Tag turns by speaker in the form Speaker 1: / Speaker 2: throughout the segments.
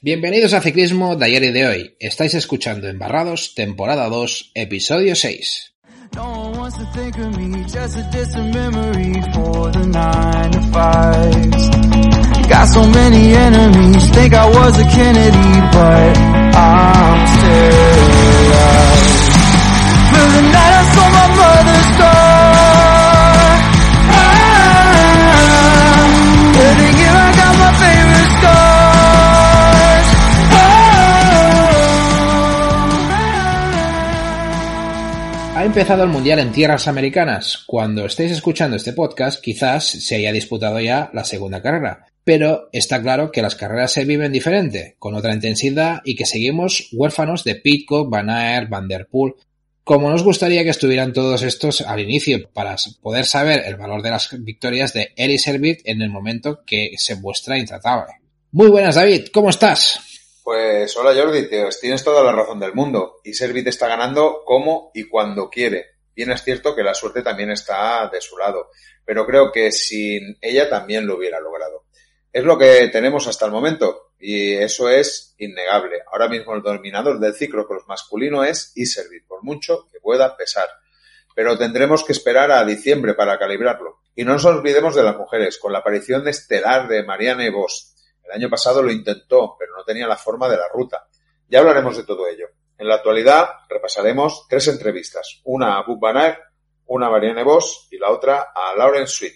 Speaker 1: Bienvenidos a Ciclismo y de hoy. Estáis escuchando Embarrados, temporada 2, episodio 6. Empezado el Mundial en tierras americanas. Cuando estéis escuchando este podcast, quizás se haya disputado ya la segunda carrera. Pero está claro que las carreras se viven diferente, con otra intensidad y que seguimos huérfanos de Pitcock, Van Aert, Van Der Poel. Como nos gustaría que estuvieran todos estos al inicio, para poder saber el valor de las victorias de Eli Servit en el momento que se muestra intratable. Muy buenas, David, ¿cómo estás?
Speaker 2: Pues hola Jordi, tío, tienes toda la razón del mundo. Y Servit está ganando como y cuando quiere. Bien es cierto que la suerte también está de su lado, pero creo que sin ella también lo hubiera logrado. Es lo que tenemos hasta el momento y eso es innegable. Ahora mismo el dominador del ciclocross masculino es Iservit, por mucho que pueda pesar. Pero tendremos que esperar a diciembre para calibrarlo. Y no nos olvidemos de las mujeres, con la aparición estelar de Marianne Vos. El año pasado lo intentó, pero no tenía la forma de la ruta. Ya hablaremos de todo ello. En la actualidad repasaremos tres entrevistas, una a Van Aert, una a Marianne Vos y la otra a Lauren Sweet.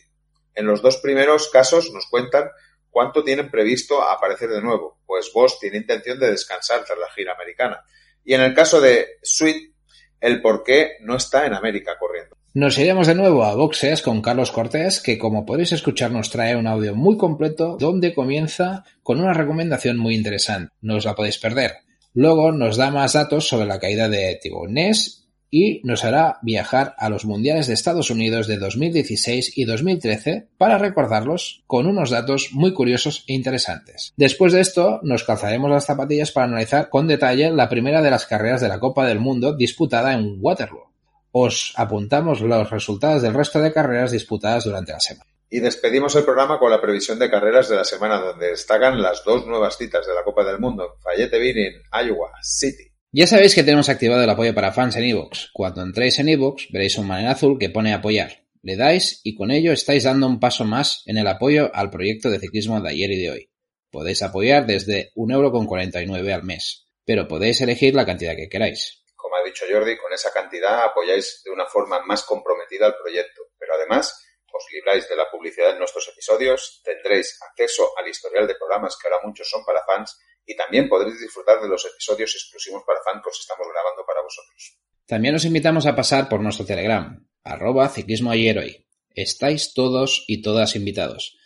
Speaker 2: En los dos primeros casos nos cuentan cuánto tienen previsto aparecer de nuevo, pues Vos tiene intención de descansar tras la gira americana. Y en el caso de Sweet, el por qué no está en América corriendo.
Speaker 1: Nos iremos de nuevo a Boxes con Carlos Cortés, que como podéis escuchar nos trae un audio muy completo donde comienza con una recomendación muy interesante. No os la podéis perder. Luego nos da más datos sobre la caída de Ness y nos hará viajar a los mundiales de Estados Unidos de 2016 y 2013 para recordarlos con unos datos muy curiosos e interesantes. Después de esto, nos calzaremos las zapatillas para analizar con detalle la primera de las carreras de la Copa del Mundo disputada en Waterloo. Os apuntamos los resultados del resto de carreras disputadas durante la semana.
Speaker 2: Y despedimos el programa con la previsión de carreras de la semana, donde destacan las dos nuevas citas de la Copa del Mundo, Fayetteville en Iowa City.
Speaker 1: Ya sabéis que tenemos activado el apoyo para fans en iVoox. Cuando entréis en iVoox veréis un manera azul que pone apoyar. Le dais y con ello estáis dando un paso más en el apoyo al proyecto de ciclismo de ayer y de hoy. Podéis apoyar desde 1,49€ al mes, pero podéis elegir la cantidad que queráis.
Speaker 2: Ha dicho Jordi, con esa cantidad apoyáis de una forma más comprometida al proyecto, pero además os libráis de la publicidad en nuestros episodios, tendréis acceso al historial de programas que ahora muchos son para fans y también podréis disfrutar de los episodios exclusivos para fans que os estamos grabando para vosotros.
Speaker 1: También os invitamos a pasar por nuestro Telegram, arroba ciclismo ayer hoy. Estáis todos y todas invitados.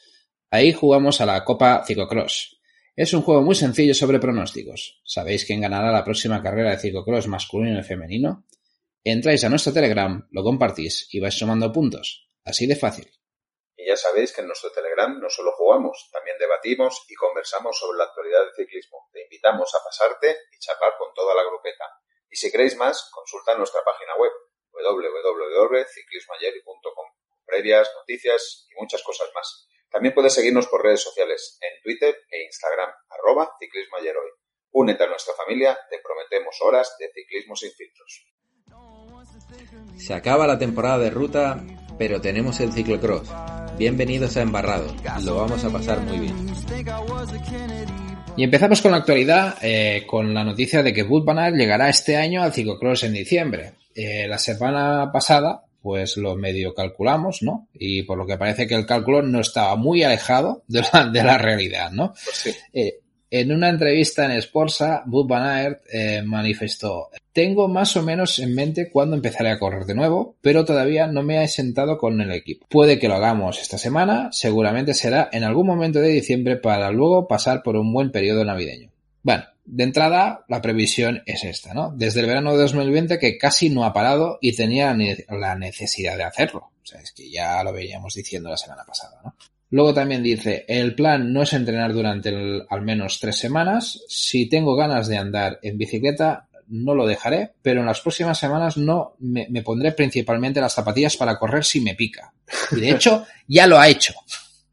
Speaker 1: Ahí jugamos a la Copa Ciclocross. Es un juego muy sencillo sobre pronósticos. ¿Sabéis quién ganará la próxima carrera de ciclocross masculino y femenino? Entráis a nuestro Telegram, lo compartís y vais sumando puntos. Así de fácil.
Speaker 2: Y ya sabéis que en nuestro Telegram no solo jugamos, también debatimos y conversamos sobre la actualidad del ciclismo. Te invitamos a pasarte y charlar con toda la grupeta. Y si queréis más, consulta nuestra página web www.ciclismoayer.com previas, noticias y muchas cosas más. También puedes seguirnos por redes sociales, en Twitter e Instagram, arroba ciclismoayeroy. Únete a nuestra familia, te prometemos horas de ciclismo sin filtros.
Speaker 3: Se acaba la temporada de ruta, pero tenemos el ciclocross. Bienvenidos a Embarrado, lo vamos a pasar muy bien.
Speaker 1: Y empezamos con la actualidad, eh, con la noticia de que Wood llegará este año al ciclocross en diciembre. Eh, la semana pasada, pues lo medio calculamos, ¿no? Y por lo que parece que el cálculo no estaba muy alejado de la, de la realidad, ¿no?
Speaker 2: Pues sí.
Speaker 1: Eh, en una entrevista en Sporza, Wood Van Aert eh, manifestó Tengo más o menos en mente cuándo empezaré a correr de nuevo, pero todavía no me he sentado con el equipo. Puede que lo hagamos esta semana, seguramente será en algún momento de diciembre para luego pasar por un buen periodo navideño. Bueno, de entrada, la previsión es esta, ¿no? Desde el verano de 2020 que casi no ha parado y tenía la necesidad de hacerlo. O sea, es que ya lo veíamos diciendo la semana pasada, ¿no? Luego también dice, el plan no es entrenar durante al menos tres semanas. Si tengo ganas de andar en bicicleta, no lo dejaré, pero en las próximas semanas no me, me pondré principalmente las zapatillas para correr si me pica. Y de hecho, ya lo ha hecho.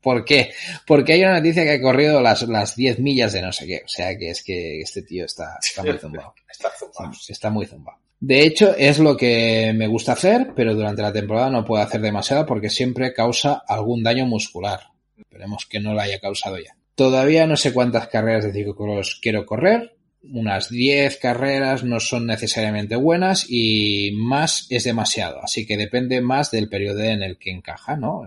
Speaker 1: ¿Por qué? Porque hay una noticia que ha corrido las, las 10 millas de no sé qué. O sea que es que este tío está, está muy zumbado.
Speaker 2: Está zumbado.
Speaker 1: Está muy zumbado. De hecho, es lo que me gusta hacer, pero durante la temporada no puedo hacer demasiado porque siempre causa algún daño muscular. Esperemos que no lo haya causado ya. Todavía no sé cuántas carreras de ciclocross quiero correr. Unas 10 carreras no son necesariamente buenas y más es demasiado. Así que depende más del periodo en el que encaja, ¿no?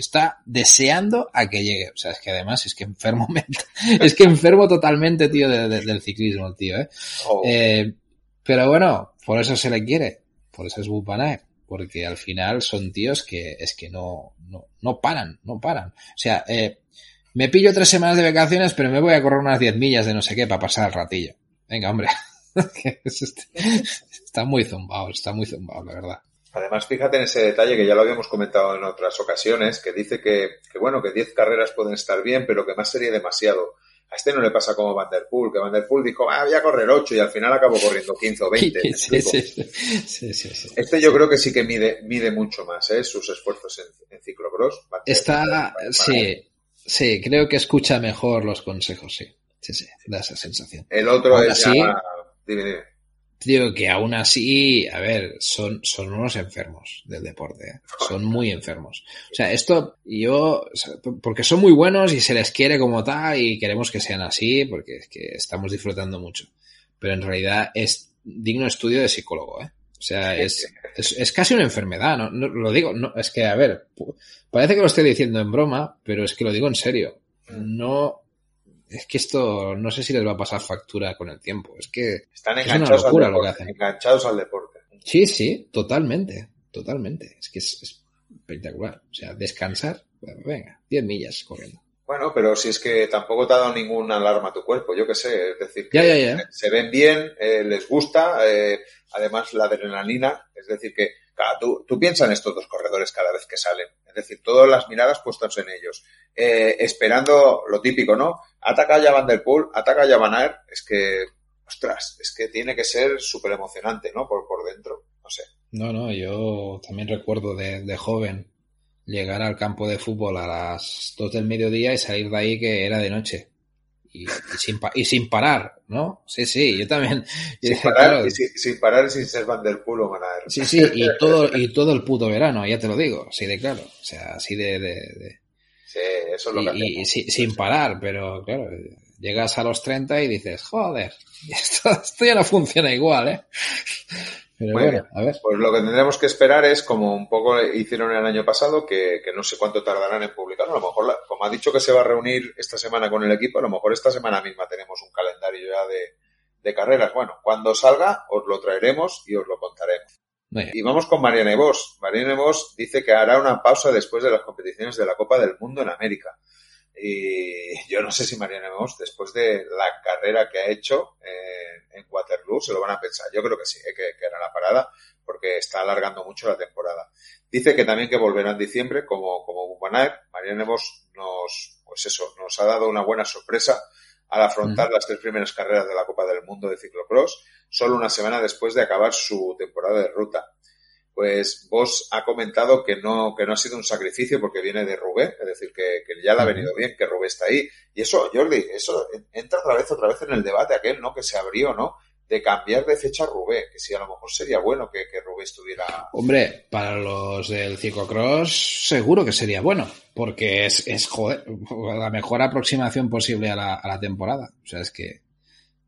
Speaker 1: Está deseando a que llegue. O sea, es que además es que enfermo es que enfermo totalmente, tío, del ciclismo, tío, ¿eh?
Speaker 2: Oh.
Speaker 1: ¿eh? Pero bueno, por eso se le quiere. Por eso es Bupanae. Porque al final son tíos que es que no, no, no paran, no paran. O sea, eh, me pillo tres semanas de vacaciones, pero me voy a correr unas 10 millas de no sé qué para pasar el ratillo. Venga, hombre. está muy zumbado, está muy zumbado, la verdad.
Speaker 2: Además, fíjate en ese detalle que ya lo habíamos comentado en otras ocasiones, que dice que, que bueno, que 10 carreras pueden estar bien, pero que más sería demasiado. A este no le pasa como Van Der Poel, que Van Der Poel dijo, ah, voy a correr 8 y al final acabó corriendo 15 o 20.
Speaker 1: Sí, sí, sí,
Speaker 2: Este yo creo que sí que mide, mide mucho más, ¿eh? Sus esfuerzos en, en ciclocross.
Speaker 1: Está, sí, sí, creo que escucha mejor los consejos, sí. Sí, sí, da esa sensación.
Speaker 2: El otro
Speaker 1: Ahora
Speaker 2: es
Speaker 1: sí,
Speaker 2: ya... Dime, dime.
Speaker 1: Digo que aún así, a ver, son, son unos enfermos del deporte, ¿eh? son muy enfermos. O sea, esto yo, porque son muy buenos y se les quiere como tal y queremos que sean así porque es que estamos disfrutando mucho. Pero en realidad es digno estudio de psicólogo, ¿eh? O sea, es, es, es casi una enfermedad, ¿no? no lo digo, no, es que, a ver, parece que lo estoy diciendo en broma, pero es que lo digo en serio. No, es que esto no sé si les va a pasar factura con el tiempo. Es que
Speaker 2: Están
Speaker 1: es una
Speaker 2: enganchados,
Speaker 1: locura
Speaker 2: al
Speaker 1: lo que
Speaker 2: deporte,
Speaker 1: hacen.
Speaker 2: enganchados al deporte.
Speaker 1: Sí, sí, totalmente, totalmente. Es que es, es espectacular. O sea, descansar, bueno, venga, 10 millas corriendo.
Speaker 2: Bueno, pero si es que tampoco te ha dado ninguna alarma a tu cuerpo, yo qué sé, es decir, que
Speaker 1: Ya, ya, ya.
Speaker 2: se ven bien, eh, les gusta, eh, además la adrenalina, es decir, que claro, tú, tú piensas en estos dos corredores cada vez que salen, es decir, todas las miradas puestas en ellos, eh, esperando lo típico, ¿no? Ataca ya Van Der Poel, ataca ya Van Aert, es que, ostras, es que tiene que ser súper emocionante, ¿no? Por, por dentro, no sé.
Speaker 1: No, no, yo también recuerdo de, de joven llegar al campo de fútbol a las 2 del mediodía y salir de ahí que era de noche. Y, y sin, y sin parar, ¿no? Sí, sí, yo también.
Speaker 2: Sin parar,
Speaker 1: claro,
Speaker 2: y sin, sin parar y sin ser Van Der Poel o Van Aert.
Speaker 1: Sí, sí, y todo, y todo el puto verano, ya te lo digo, así de claro. O sea, así de, de, de-
Speaker 2: Sí, eso es lo que
Speaker 1: y, y
Speaker 2: hacemos.
Speaker 1: si- sin parar, pero claro, llegas a los 30 y dices, joder, esto, esto ya no funciona igual, ¿eh? Pero bueno, a ver.
Speaker 2: Pues lo que tendremos que esperar es, como un poco hicieron el año pasado, que, que no sé cuánto tardarán en publicarlo. A lo mejor, la- como ha dicho que se va a reunir esta semana con el equipo, a lo mejor esta semana misma tenemos un calendario ya de, de carreras. Bueno, cuando salga os lo traeremos y os lo contaremos. Y vamos con Mariana Vos. Mariana Vos dice que hará una pausa después de las competiciones de la Copa del Mundo en América. Y yo no sé si Mariana Vos, después de la carrera que ha hecho eh, en Waterloo, se lo van a pensar. Yo creo que sí, eh, que, que hará la parada, porque está alargando mucho la temporada. Dice que también que volverá en diciembre, como, como Bubanaer. Mariana Vos nos, pues eso, nos ha dado una buena sorpresa al afrontar las tres primeras carreras de la Copa del Mundo de ciclocross, solo una semana después de acabar su temporada de ruta. Pues vos ha comentado que no, que no ha sido un sacrificio porque viene de Rubé, es decir, que, que ya le ha venido bien, que Rubé está ahí. Y eso, Jordi, eso entra otra vez, otra vez en el debate aquel, ¿no? Que se abrió, ¿no? De cambiar de fecha a Rubé, que si a lo mejor sería bueno que, que Rubé estuviera.
Speaker 1: Hombre, para los del ciclocross seguro que sería bueno, porque es, es joder, la mejor aproximación posible a la, a la temporada. O sea, es que,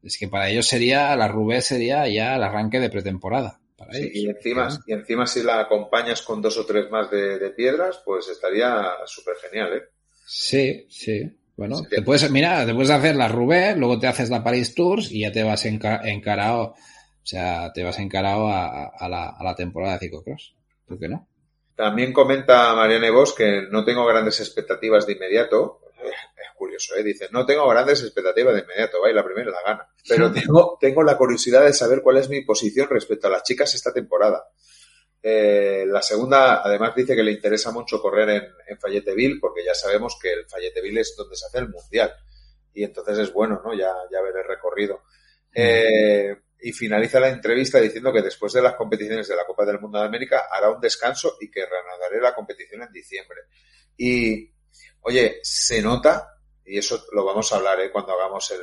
Speaker 1: es que para ellos sería, la Rubé sería ya el arranque de pretemporada. Para
Speaker 2: Sí,
Speaker 1: ellos.
Speaker 2: y encima, y encima si la acompañas con dos o tres más de, de piedras, pues estaría súper genial, ¿eh?
Speaker 1: Sí, sí. Bueno, te puedes, mira, te puedes hacer la Roubaix, luego te haces la Paris Tours y ya te vas enca- encarado, o sea, te vas encarado a, a- la, a la temporada de ciclocross. ¿Por qué no?
Speaker 2: También comenta Mariana Vos que no tengo grandes expectativas de inmediato. Eh, curioso, ¿eh? Dice, no tengo grandes expectativas de inmediato, va, y la primera la gana. Pero tengo, tengo la curiosidad de saber cuál es mi posición respecto a las chicas esta temporada. Eh, la segunda, además, dice que le interesa mucho correr en, en Fayetteville, porque ya sabemos que el Fayetteville es donde se hace el Mundial. Y entonces es bueno, ¿no? Ya, ya ver el recorrido. Eh, y finaliza la entrevista diciendo que después de las competiciones de la Copa del Mundo de América hará un descanso y que reanudaré la competición en diciembre. Y, oye, se nota, y eso lo vamos a hablar ¿eh? cuando hagamos el,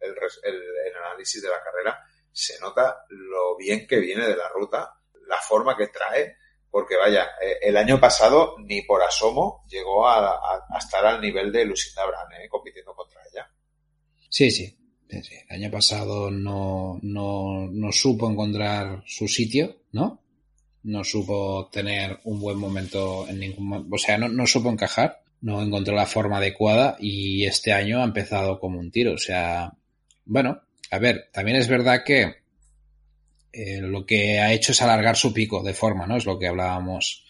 Speaker 2: el, el, el análisis de la carrera, se nota lo bien que viene de la ruta, la forma que trae, porque vaya, eh, el año pasado ni por asomo llegó a, estar al nivel de Lucinda Brand, ¿eh? compitiendo contra ella.
Speaker 1: Sí, sí, Sí, sí. El año pasado no, no, no, supo encontrar su sitio, ¿no? No supo tener un buen momento en ningún o sea, no, no supo encajar, no encontró la forma adecuada y este año ha empezado como un tiro. O sea, bueno, a ver, también es verdad que eh, lo que ha hecho es alargar su pico de forma, ¿no? Es lo que hablábamos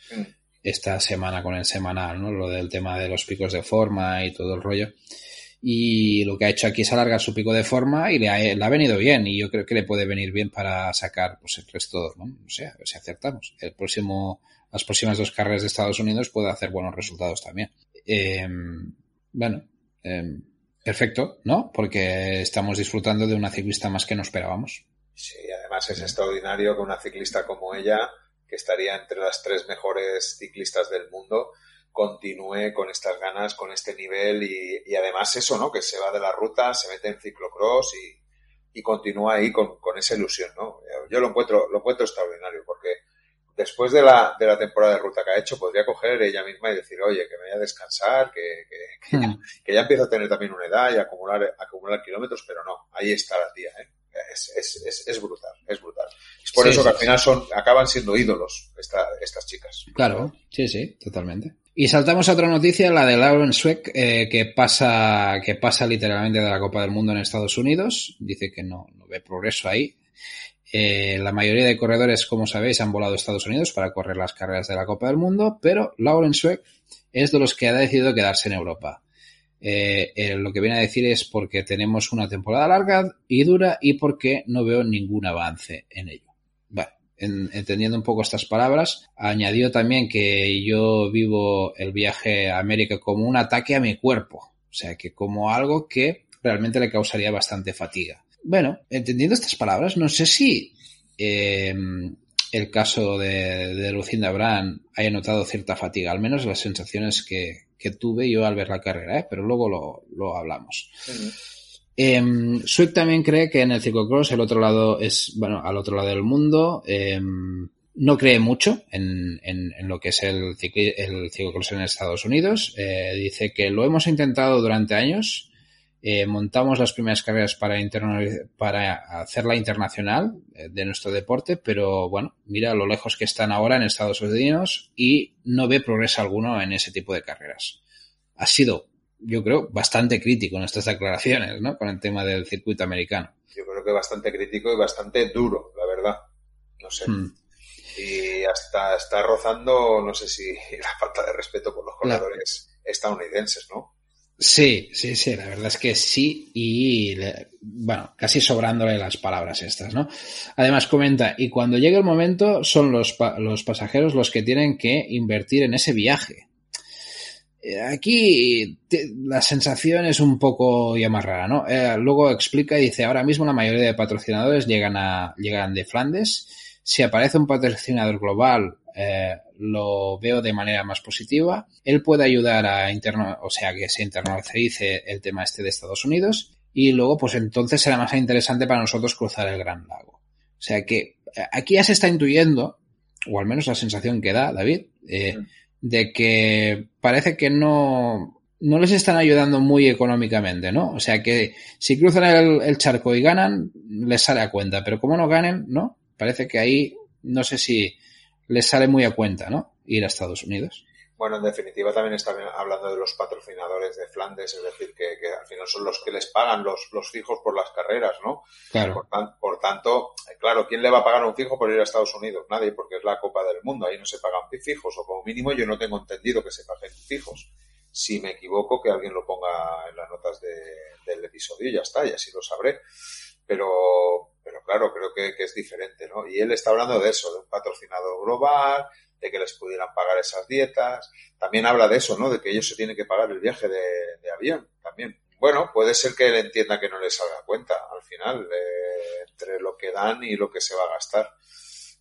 Speaker 1: esta semana con el semanal, ¿no? Lo del tema de los picos de forma y todo el rollo y lo que ha hecho aquí es alargar su pico de forma y le ha, le ha, venido bien y yo creo que le puede venir bien para sacar pues el resto, ¿no? O sea, a ver si acertamos. El próximo, las próximas dos carreras de Estados Unidos puede hacer buenos resultados también. Eh, bueno, eh, perfecto, ¿no? Porque estamos disfrutando de una ciclista más que no esperábamos.
Speaker 2: Sí, además es extraordinario que una ciclista como ella, que estaría entre las tres mejores ciclistas del mundo, continúe con estas ganas, con este nivel y, y, además eso, ¿no? Que se va de la ruta, se mete en ciclocross y, y continúa ahí con, con, esa ilusión, ¿no? Yo lo encuentro, lo encuentro extraordinario porque después de la, de la temporada de ruta que ha hecho, podría coger ella misma y decir, oye, que me vaya a descansar, que, que, que, ya, que ya empieza a tener también una edad y acumular, acumular kilómetros, pero no, ahí está la tía, ¿eh? Es, es, es, es, brutal, es brutal. Es por sí, eso que al final son, acaban siendo ídolos esta, estas chicas.
Speaker 1: Claro, sí, sí, totalmente. Y saltamos a otra noticia, la de Lauren Sweck, eh, que pasa, que pasa literalmente de la Copa del Mundo en Estados Unidos. Dice que no, no ve progreso ahí. Eh, la mayoría de corredores, como sabéis, han volado a Estados Unidos para correr las carreras de la Copa del Mundo, pero Lauren Sweck es de los que ha decidido quedarse en Europa. Eh, eh, lo que viene a decir es porque tenemos una temporada larga y dura y porque no veo ningún avance en ello. Bueno, en, entendiendo un poco estas palabras, añadió también que yo vivo el viaje a América como un ataque a mi cuerpo, o sea, que como algo que realmente le causaría bastante fatiga. Bueno, entendiendo estas palabras, no sé si eh, el caso de, de Lucinda Brand haya notado cierta fatiga, al menos las sensaciones que, que tuve yo al ver la carrera, ¿eh? pero luego lo, lo hablamos. Uh -huh. eh, Swick también cree que en el ciclocross el otro lado es, bueno, al otro lado del mundo, eh, no cree mucho en, en, en, lo que es el, cicl el ciclocross en Estados Unidos. Eh, dice que lo hemos intentado durante años. Eh, montamos las primeras carreras para, para hacerla internacional eh, de nuestro deporte, pero bueno, mira lo lejos que están ahora en Estados Unidos y no ve progreso alguno en ese tipo de carreras. Ha sido, yo creo, bastante crítico en estas declaraciones, ¿no? Con el tema del circuito americano.
Speaker 2: Yo creo que bastante crítico y bastante duro, la verdad. No sé. Hmm y hasta está rozando, no sé si la falta de respeto por los corredores estadounidenses, ¿no?
Speaker 1: Sí, sí, sí, la verdad es que sí y bueno, casi sobrándole las palabras estas, ¿no? Además comenta, y cuando llegue el momento son los, los pasajeros los que tienen que invertir en ese viaje. Eh, aquí la sensación es un poco ya más rara, ¿no? Eh, luego explica y dice, ahora mismo la mayoría de patrocinadores llegan, a, llegan de Flandes, si aparece un patrocinador global, eh, lo veo de manera más positiva. Él puede ayudar a interno, o sea, que se internalice el tema este de Estados Unidos y luego, pues entonces será más interesante para nosotros cruzar el Gran Lago. O sea que aquí ya se está intuyendo, o al menos la sensación que da, David, eh, de que parece que no, no les están ayudando muy económicamente, ¿no? O sea que si cruzan el, el charco y ganan, les sale a cuenta, pero como no ganen, ¿no? Parece que ahí no sé si les sale muy a cuenta, ¿no? Ir a Estados Unidos.
Speaker 2: Bueno, en definitiva también están hablando de los patrocinadores de Flandes, es decir, que, que al final son los que les pagan los, los fijos por las carreras, ¿no?
Speaker 1: Claro.
Speaker 2: Por, tan, por, tanto, claro, ¿quién le va a pagar un fijo por ir a Estados Unidos? Nadie, porque es la Copa del Mundo, ahí no se pagan fijos, o como mínimo yo no tengo entendido que se paguen fijos. Si me equivoco, que alguien lo ponga en las notas del episodio y ya está, y así lo sabré. Pero, pero claro, creo que, es diferente, ¿no? Y él está hablando de eso, de un patrocinador global, de que les pudieran pagar esas dietas. También habla de eso, ¿no? De que ellos se tienen que pagar el viaje de, avión también. Bueno, puede ser que él entienda que no les salga cuenta al final, eh, entre lo que dan y lo que se va a gastar.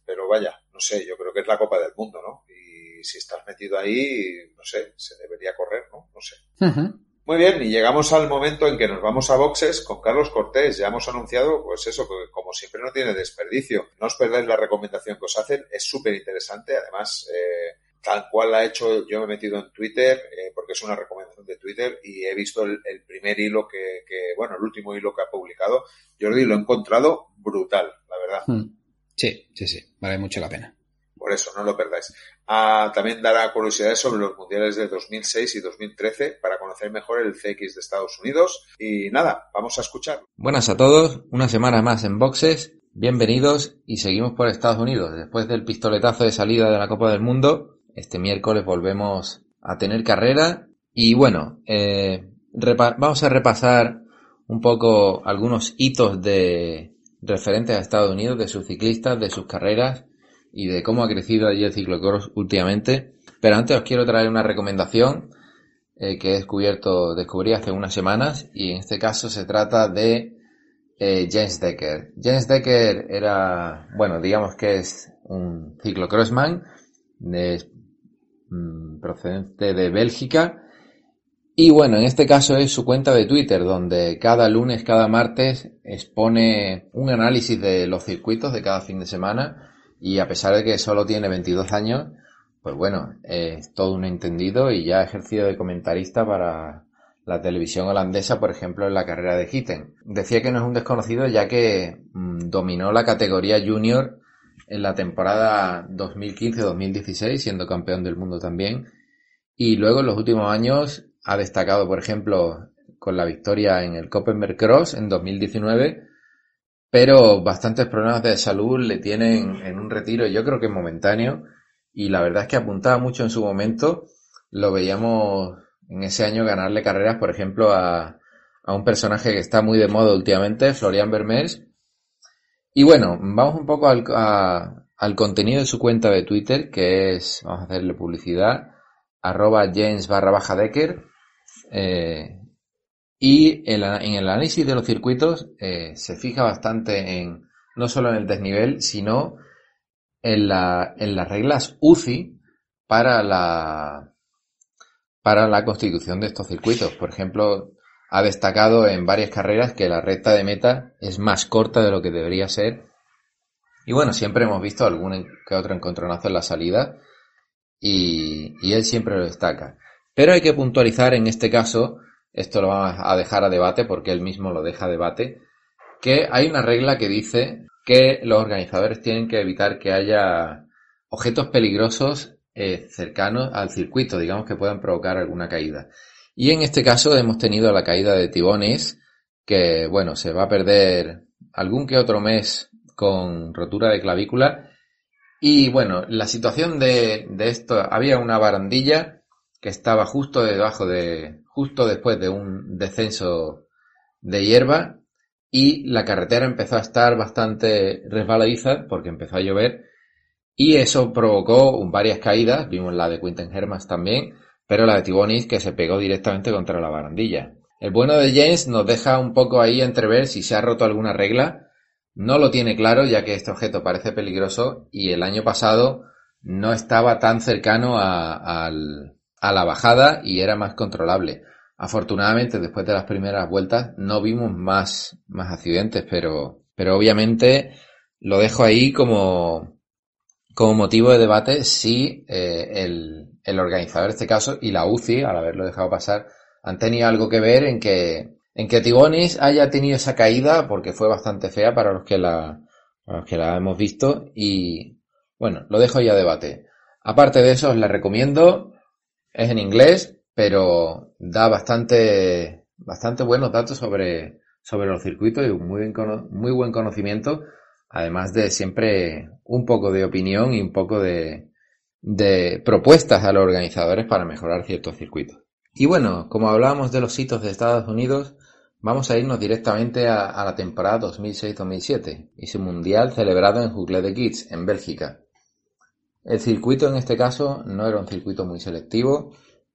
Speaker 2: Pero vaya, no sé, yo creo que es la Copa del Mundo, ¿no? Y si estás metido ahí, no sé, se debería correr, ¿no? No sé. Muy bien, y llegamos al momento en que nos vamos a boxes con Carlos Cortés. Ya hemos anunciado, pues eso, que como siempre no tiene desperdicio. No os perdáis la recomendación que os hacen, es súper interesante. Además, eh, tal cual la he hecho, yo me he metido en Twitter, eh, porque es una recomendación de Twitter, y he visto el, primer hilo que, que, bueno, el último hilo que ha publicado. Jordi lo he encontrado brutal, la verdad.
Speaker 1: Hmm. Sí, sí, sí, vale mucho la pena.
Speaker 2: Por eso, no lo perdáis. Ah, también dará curiosidades sobre los mundiales de 2006 y 2013 para conocer mejor el CX de Estados Unidos. Y nada, vamos a escuchar.
Speaker 3: Buenas a todos, una semana más en boxes. Bienvenidos y seguimos por Estados Unidos. Después del pistoletazo de salida de la Copa del Mundo, este miércoles volvemos a tener carrera. Y bueno, eh, vamos a repasar un poco algunos hitos de referentes a Estados Unidos, de sus ciclistas, de sus carreras y de cómo ha crecido allí el ciclocross últimamente. Pero antes os quiero traer una recomendación eh, que he descubierto, descubrí hace unas semanas y en este caso se trata de eh, James Decker. James Decker era, bueno, digamos que es un ciclocrossman de, mm, procedente de Bélgica y bueno, en este caso es su cuenta de Twitter, donde cada lunes, cada martes expone un análisis de los circuitos de cada fin de semana. Y a pesar de que solo tiene 22 años, pues bueno, es todo un entendido y ya ha ejercido de comentarista para la televisión holandesa, por ejemplo, en la carrera de Hitten. Decía que no es un desconocido ya que mm, dominó la categoría junior en la temporada 2015-2016, siendo campeón del mundo también. Y luego en los últimos años ha destacado, por ejemplo, con la victoria en el Copenberg Cross en 2019, pero bastantes problemas de salud le tienen en un retiro, yo creo que momentáneo, y la verdad es que apuntaba mucho en su momento, lo veíamos en ese año ganarle carreras, por ejemplo, a, a un personaje que está muy de moda últimamente, Florian Vermeers. Y bueno, vamos un poco al, al contenido de su cuenta de Twitter, que es, vamos a hacerle publicidad, arroba James barra baja Decker, eh, y en, el análisis de los circuitos eh, se fija bastante en no solo en el desnivel, sino en, la, en las reglas UCI para la, para la constitución de estos circuitos. Por ejemplo, ha destacado en varias carreras que la recta de meta es más corta de lo que debería ser. Y bueno, siempre hemos visto algún que otro encontronazo en la salida y, y él siempre lo destaca. Pero hay que puntualizar en este caso, esto lo vamos a dejar a debate porque él mismo lo deja a debate, que hay una regla que dice que los organizadores tienen que evitar que haya objetos peligrosos eh, cercanos al circuito, digamos que puedan provocar alguna caída. Y en este caso hemos tenido la caída de Tibones, que bueno, se va a perder algún que otro mes con rotura de clavícula. Y bueno, la situación de, de esto, había una barandilla que estaba justo debajo de, justo después de un descenso de hierba y la carretera empezó a estar bastante resbaladiza porque empezó a llover y eso provocó varias caídas, vimos la de Quinten Hermas también, pero la de Tibonis que se pegó directamente contra la barandilla. El bueno de James nos deja un poco ahí entrever si se ha roto alguna regla, no lo tiene claro ya que este objeto parece peligroso y el año pasado no estaba tan cercano al, a la bajada y era más controlable. Afortunadamente, después de las primeras vueltas, no vimos más, más accidentes, pero, pero obviamente lo dejo ahí como, como motivo de debate si eh, el, el organizador de este caso y la UCI, al haberlo dejado pasar, han tenido algo que ver en que, en que Tibonis haya tenido esa caída, porque fue bastante fea para los que la, para los que la hemos visto, y bueno, lo dejo ya a debate. Aparte de eso, os la recomiendo. Es en inglés, pero da bastante, bastante buenos datos sobre, sobre los circuitos y un muy, muy buen conocimiento, además de siempre un poco de opinión y un poco de, de propuestas a los organizadores para mejorar ciertos circuitos. Y bueno, como hablábamos de los hitos de Estados Unidos, vamos a irnos directamente a, la temporada 2006-2007 y su mundial celebrado en Jucle de Kids, en Bélgica. El circuito en este caso no era un circuito muy selectivo,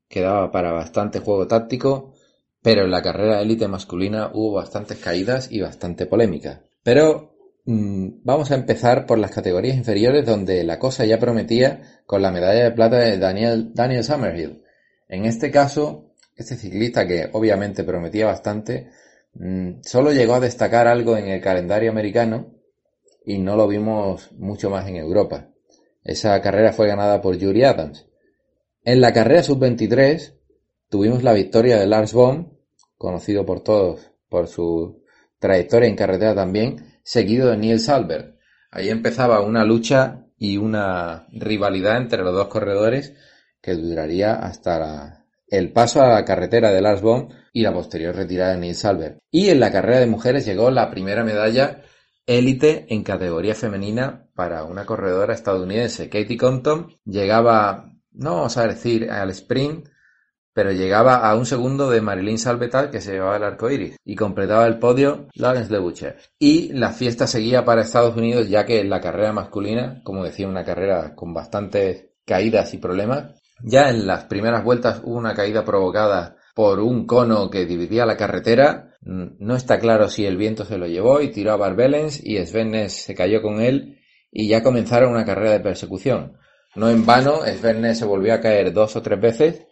Speaker 3: quedaba para bastante juego táctico, pero en la carrera élite masculina hubo bastantes caídas y bastante polémica. Pero mm, vamos a empezar por las categorías inferiores donde la cosa ya prometía con la medalla de plata de Daniel, Daniel Summerhill. En este caso, este ciclista que obviamente prometía bastante, mm, solo llegó a destacar algo en el calendario americano y no lo vimos mucho más en Europa. Esa carrera fue ganada por Yuri Adams. En la carrera sub-23 tuvimos la victoria de Lars Bohm, conocido por todos por su trayectoria en carretera también, seguido de Niels Albert. Ahí empezaba una lucha y una rivalidad entre los dos corredores que duraría hasta el paso a la carretera de Lars Bohm y la posterior retirada de Niels Albert. Y en la carrera de mujeres llegó la primera medalla élite en categoría femenina para una corredora estadounidense. Katie Compton llegaba, no vamos a decir al sprint, pero llegaba a un segundo de Marilyn Salvetal que se llevaba el arco iris y completaba el podio Lawrence LeBoucher. Y la fiesta seguía para Estados Unidos ya que la carrera masculina, como decía, una carrera con bastantes caídas y problemas. Ya en las primeras vueltas hubo una caída provocada por un cono que dividía la carretera. No está claro si el viento se lo llevó y tiró a Barbelens y Sven se cayó con él y ya comenzaron una carrera de persecución. No en vano, Sven se volvió a caer dos o tres veces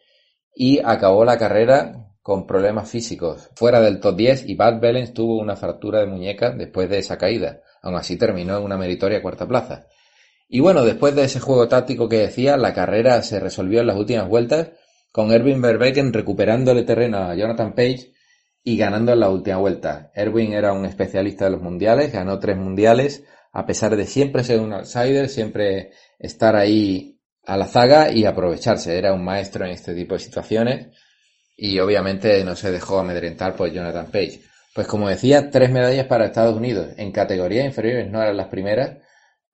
Speaker 3: y acabó la carrera con problemas físicos, fuera del top 10 y Bad Bellens tuvo una fractura de muñeca después de esa caída. Aún así terminó en una meritoria cuarta plaza. Y bueno, después de ese juego táctico que decía, la carrera se resolvió en las últimas vueltas con Erwin Verbeeken recuperándole terreno a Jonathan Page y ganando en la última vuelta. Erwin era un especialista de los mundiales, ganó tres mundiales, a pesar de siempre ser un outsider, siempre estar ahí a la zaga y aprovecharse. Era un maestro en este tipo de situaciones y obviamente no se dejó amedrentar por Jonathan Page. Pues como decía, tres medallas para Estados Unidos. En categorías inferiores no eran las primeras,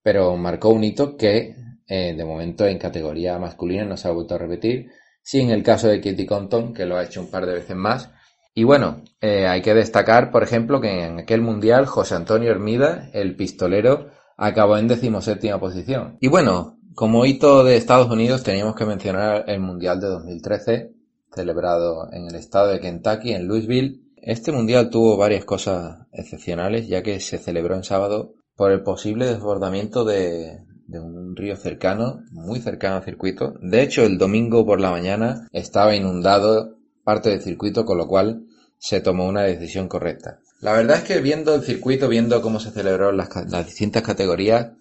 Speaker 3: pero marcó un hito que eh, de momento en categoría masculina no se ha vuelto a repetir Sí, en el caso de Kitty Compton, que lo ha hecho un par de veces más. Y bueno, eh, hay que destacar, por ejemplo, que en aquel mundial José Antonio Hermida, el pistolero, acabó en decimoséptima posición. Y bueno, como hito de Estados Unidos teníamos que mencionar el mundial de 2013, celebrado en el estado de Kentucky, en Louisville. Este mundial tuvo varias cosas excepcionales, ya que se celebró en sábado por el posible desbordamiento de, de un río cercano, muy cercano al circuito. De hecho, el domingo por la mañana estaba inundado parte del circuito, con lo cual se tomó una decisión correcta. La verdad es que viendo el circuito, viendo cómo se celebraron las, distintas categorías,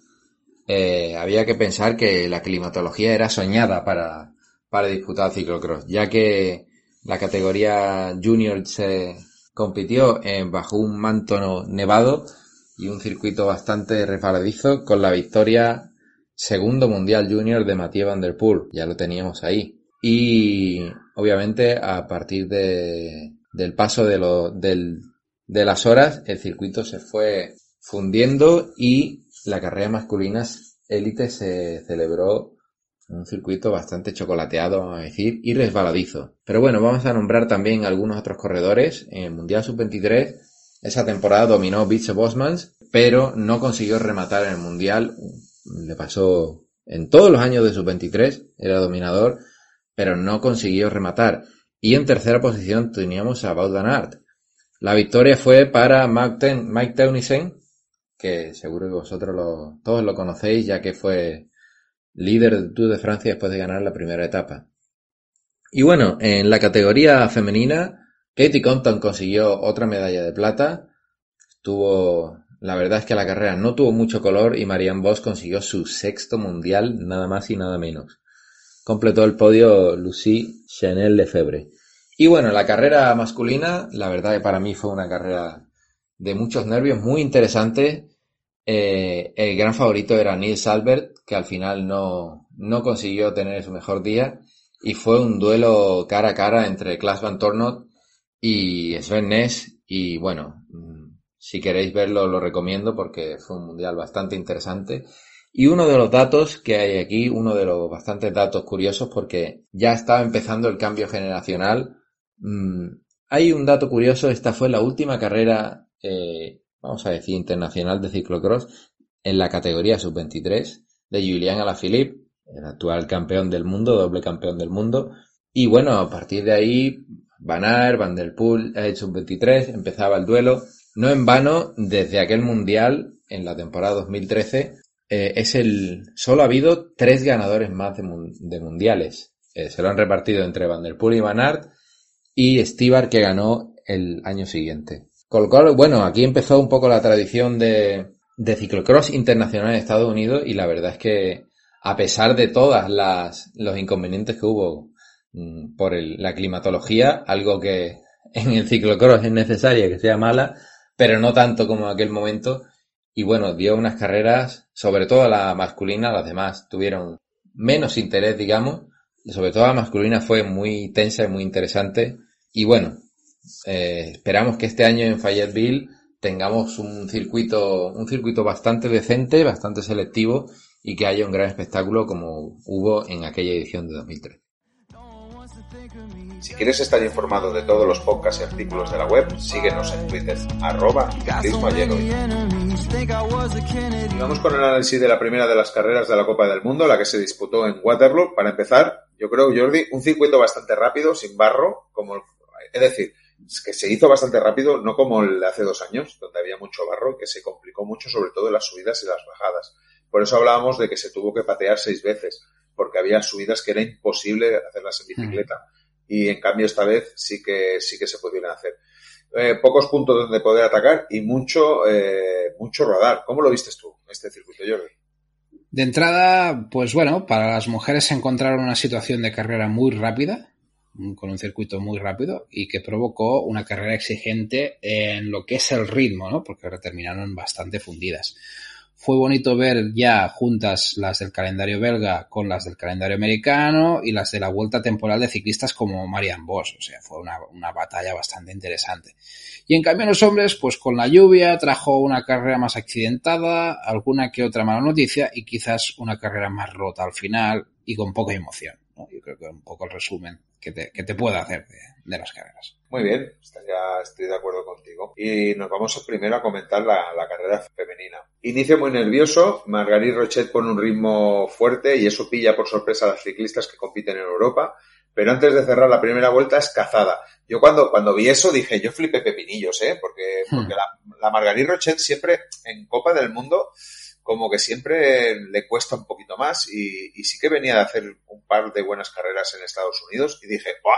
Speaker 3: eh, había que pensar que la climatología era soñada para, para disputar ciclocross, ya que la categoría junior se compitió en, bajo un manto nevado y un circuito bastante resbaladizo con la victoria segundo Mundial Junior de Mathieu Van Der Poel, ya lo teníamos ahí. Y obviamente a partir de, del paso de, lo, del, de las horas, el circuito se fue fundiendo y la carrera masculina élite se celebró un circuito bastante chocolateado, vamos a decir, y resbaladizo. Pero bueno, vamos a nombrar también algunos otros corredores. En el Mundial Sub-23, esa temporada dominó Bitse Bosmans, pero no consiguió rematar en el Mundial le pasó en todos los años de sus 23, era dominador, pero no consiguió rematar. Y en tercera posición teníamos a van La victoria fue para Mike Teunissen, que seguro que vosotros todos lo conocéis, ya que fue líder del Tour de Francia después de ganar la primera etapa. Y bueno, en la categoría femenina, Katie Compton consiguió otra medalla de plata. Estuvo la verdad es que la carrera no tuvo mucho color y Marianne Vos consiguió su sexto mundial, nada más y nada menos. Completó el podio Lucie Chanel Lefebvre. Y bueno, la carrera masculina, la verdad que para mí fue una carrera de muchos nervios, muy interesante. Eh, el gran favorito era Nils Albert, que al final no, no consiguió tener su mejor día. Y fue un duelo cara a cara entre Klaas Van Tornot y Sven Ness. Y bueno, si queréis verlo, lo recomiendo porque fue un mundial bastante interesante. Y uno de los datos que hay aquí, uno de los bastantes datos curiosos, porque ya estaba empezando el cambio generacional. Mm, hay un dato curioso, esta fue la última carrera, eh, vamos a decir, internacional de ciclocross en la categoría sub-23 de Julian Alaphilippe, el actual campeón del mundo, doble campeón del mundo. Y bueno, a partir de ahí, Van Aert, Van Der Poel, sub-23, empezaba el duelo. No en vano, desde aquel mundial, en la temporada 2013, eh, es el, solo ha habido tres ganadores más de, mundiales. Eh, se lo han repartido entre Van Der y Van Aert y Stibar que ganó el año siguiente. Con lo cual, bueno, aquí empezó un poco la tradición de, de ciclocross internacional en Estados Unidos y la verdad es que a pesar de todas las, los inconvenientes que hubo mm, por la climatología, algo que en el ciclocross es necesaria que sea mala, pero no tanto como en aquel momento, y bueno, dio unas carreras, sobre todo la masculina, las demás tuvieron menos interés, digamos. Sobre todo la masculina fue muy tensa y muy interesante. Y bueno, eh, esperamos que este año en Fayetteville tengamos un circuito, un circuito bastante decente, bastante selectivo y que haya un gran espectáculo como hubo en aquella edición de 2003.
Speaker 2: Si quieres estar informado de todos los podcasts y artículos de la web, síguenos en Twitter, arroba Y vamos con el análisis de la primera de las carreras de la Copa del Mundo, la que se disputó en Waterloo. Para empezar, yo creo, Jordi, un circuito bastante rápido, sin barro, como, es decir, que se hizo bastante rápido, no como el hace dos años, donde había mucho barro, que se complicó mucho, sobre todo las subidas y las bajadas. Por eso hablábamos de que se tuvo que patear seis veces, porque había subidas que era imposible hacerlas en bicicleta y en cambio esta vez sí que sí que se pudieron hacer. Eh, pocos puntos donde poder atacar y mucho eh, mucho radar. ¿Cómo lo viste tú este circuito, Jordi?
Speaker 1: De entrada, pues bueno, para las mujeres se encontraron una situación de carrera muy rápida, con un circuito muy rápido y que provocó una carrera exigente en lo que es el ritmo, ¿no? Porque terminaron bastante fundidas. Fue bonito ver ya juntas las del calendario belga con las del calendario americano y las de la vuelta temporal de ciclistas como Marian Bosch. O sea, fue una, una batalla bastante interesante. Y en cambio los hombres, pues con la lluvia trajo una carrera más accidentada, alguna que otra mala noticia y quizás una carrera más rota al final y con poca emoción. Yo creo que un poco el resumen que te, que te pueda hacer de, las carreras.
Speaker 2: Muy bien, ya estoy de acuerdo contigo. Y nos vamos primero a comentar la, la carrera femenina. Inicio muy nervioso, Margarit Rochet pone un ritmo fuerte y eso pilla por sorpresa a las ciclistas que compiten en Europa. Pero antes de cerrar la primera vuelta es cazada. Yo cuando, cuando vi eso dije, yo flipé pepinillos, ¿eh? Porque, hmm. porque la, la Margarit Rochet siempre en Copa del Mundo como que siempre le cuesta un poquito más y, sí que venía de hacer un par de buenas carreras en Estados Unidos y dije, ¡buah!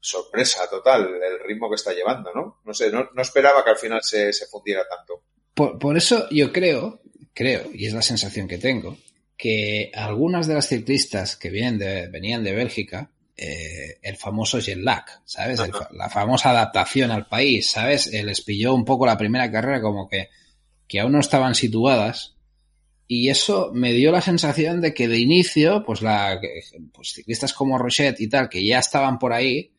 Speaker 2: Sorpresa total el ritmo que está llevando, ¿no? No sé, no, esperaba que al final se, fundiera tanto.
Speaker 1: Por, eso yo creo, creo, y es la sensación que tengo, que algunas de las ciclistas que vienen de, venían de Bélgica, eh, el famoso jet lag, ¿sabes? la famosa adaptación al país, ¿sabes? Eh, les pilló un poco la primera carrera como que, que aún no estaban situadas y eso me dio la sensación de que de inicio, pues la pues ciclistas como Rochette y tal, que ya estaban por ahí,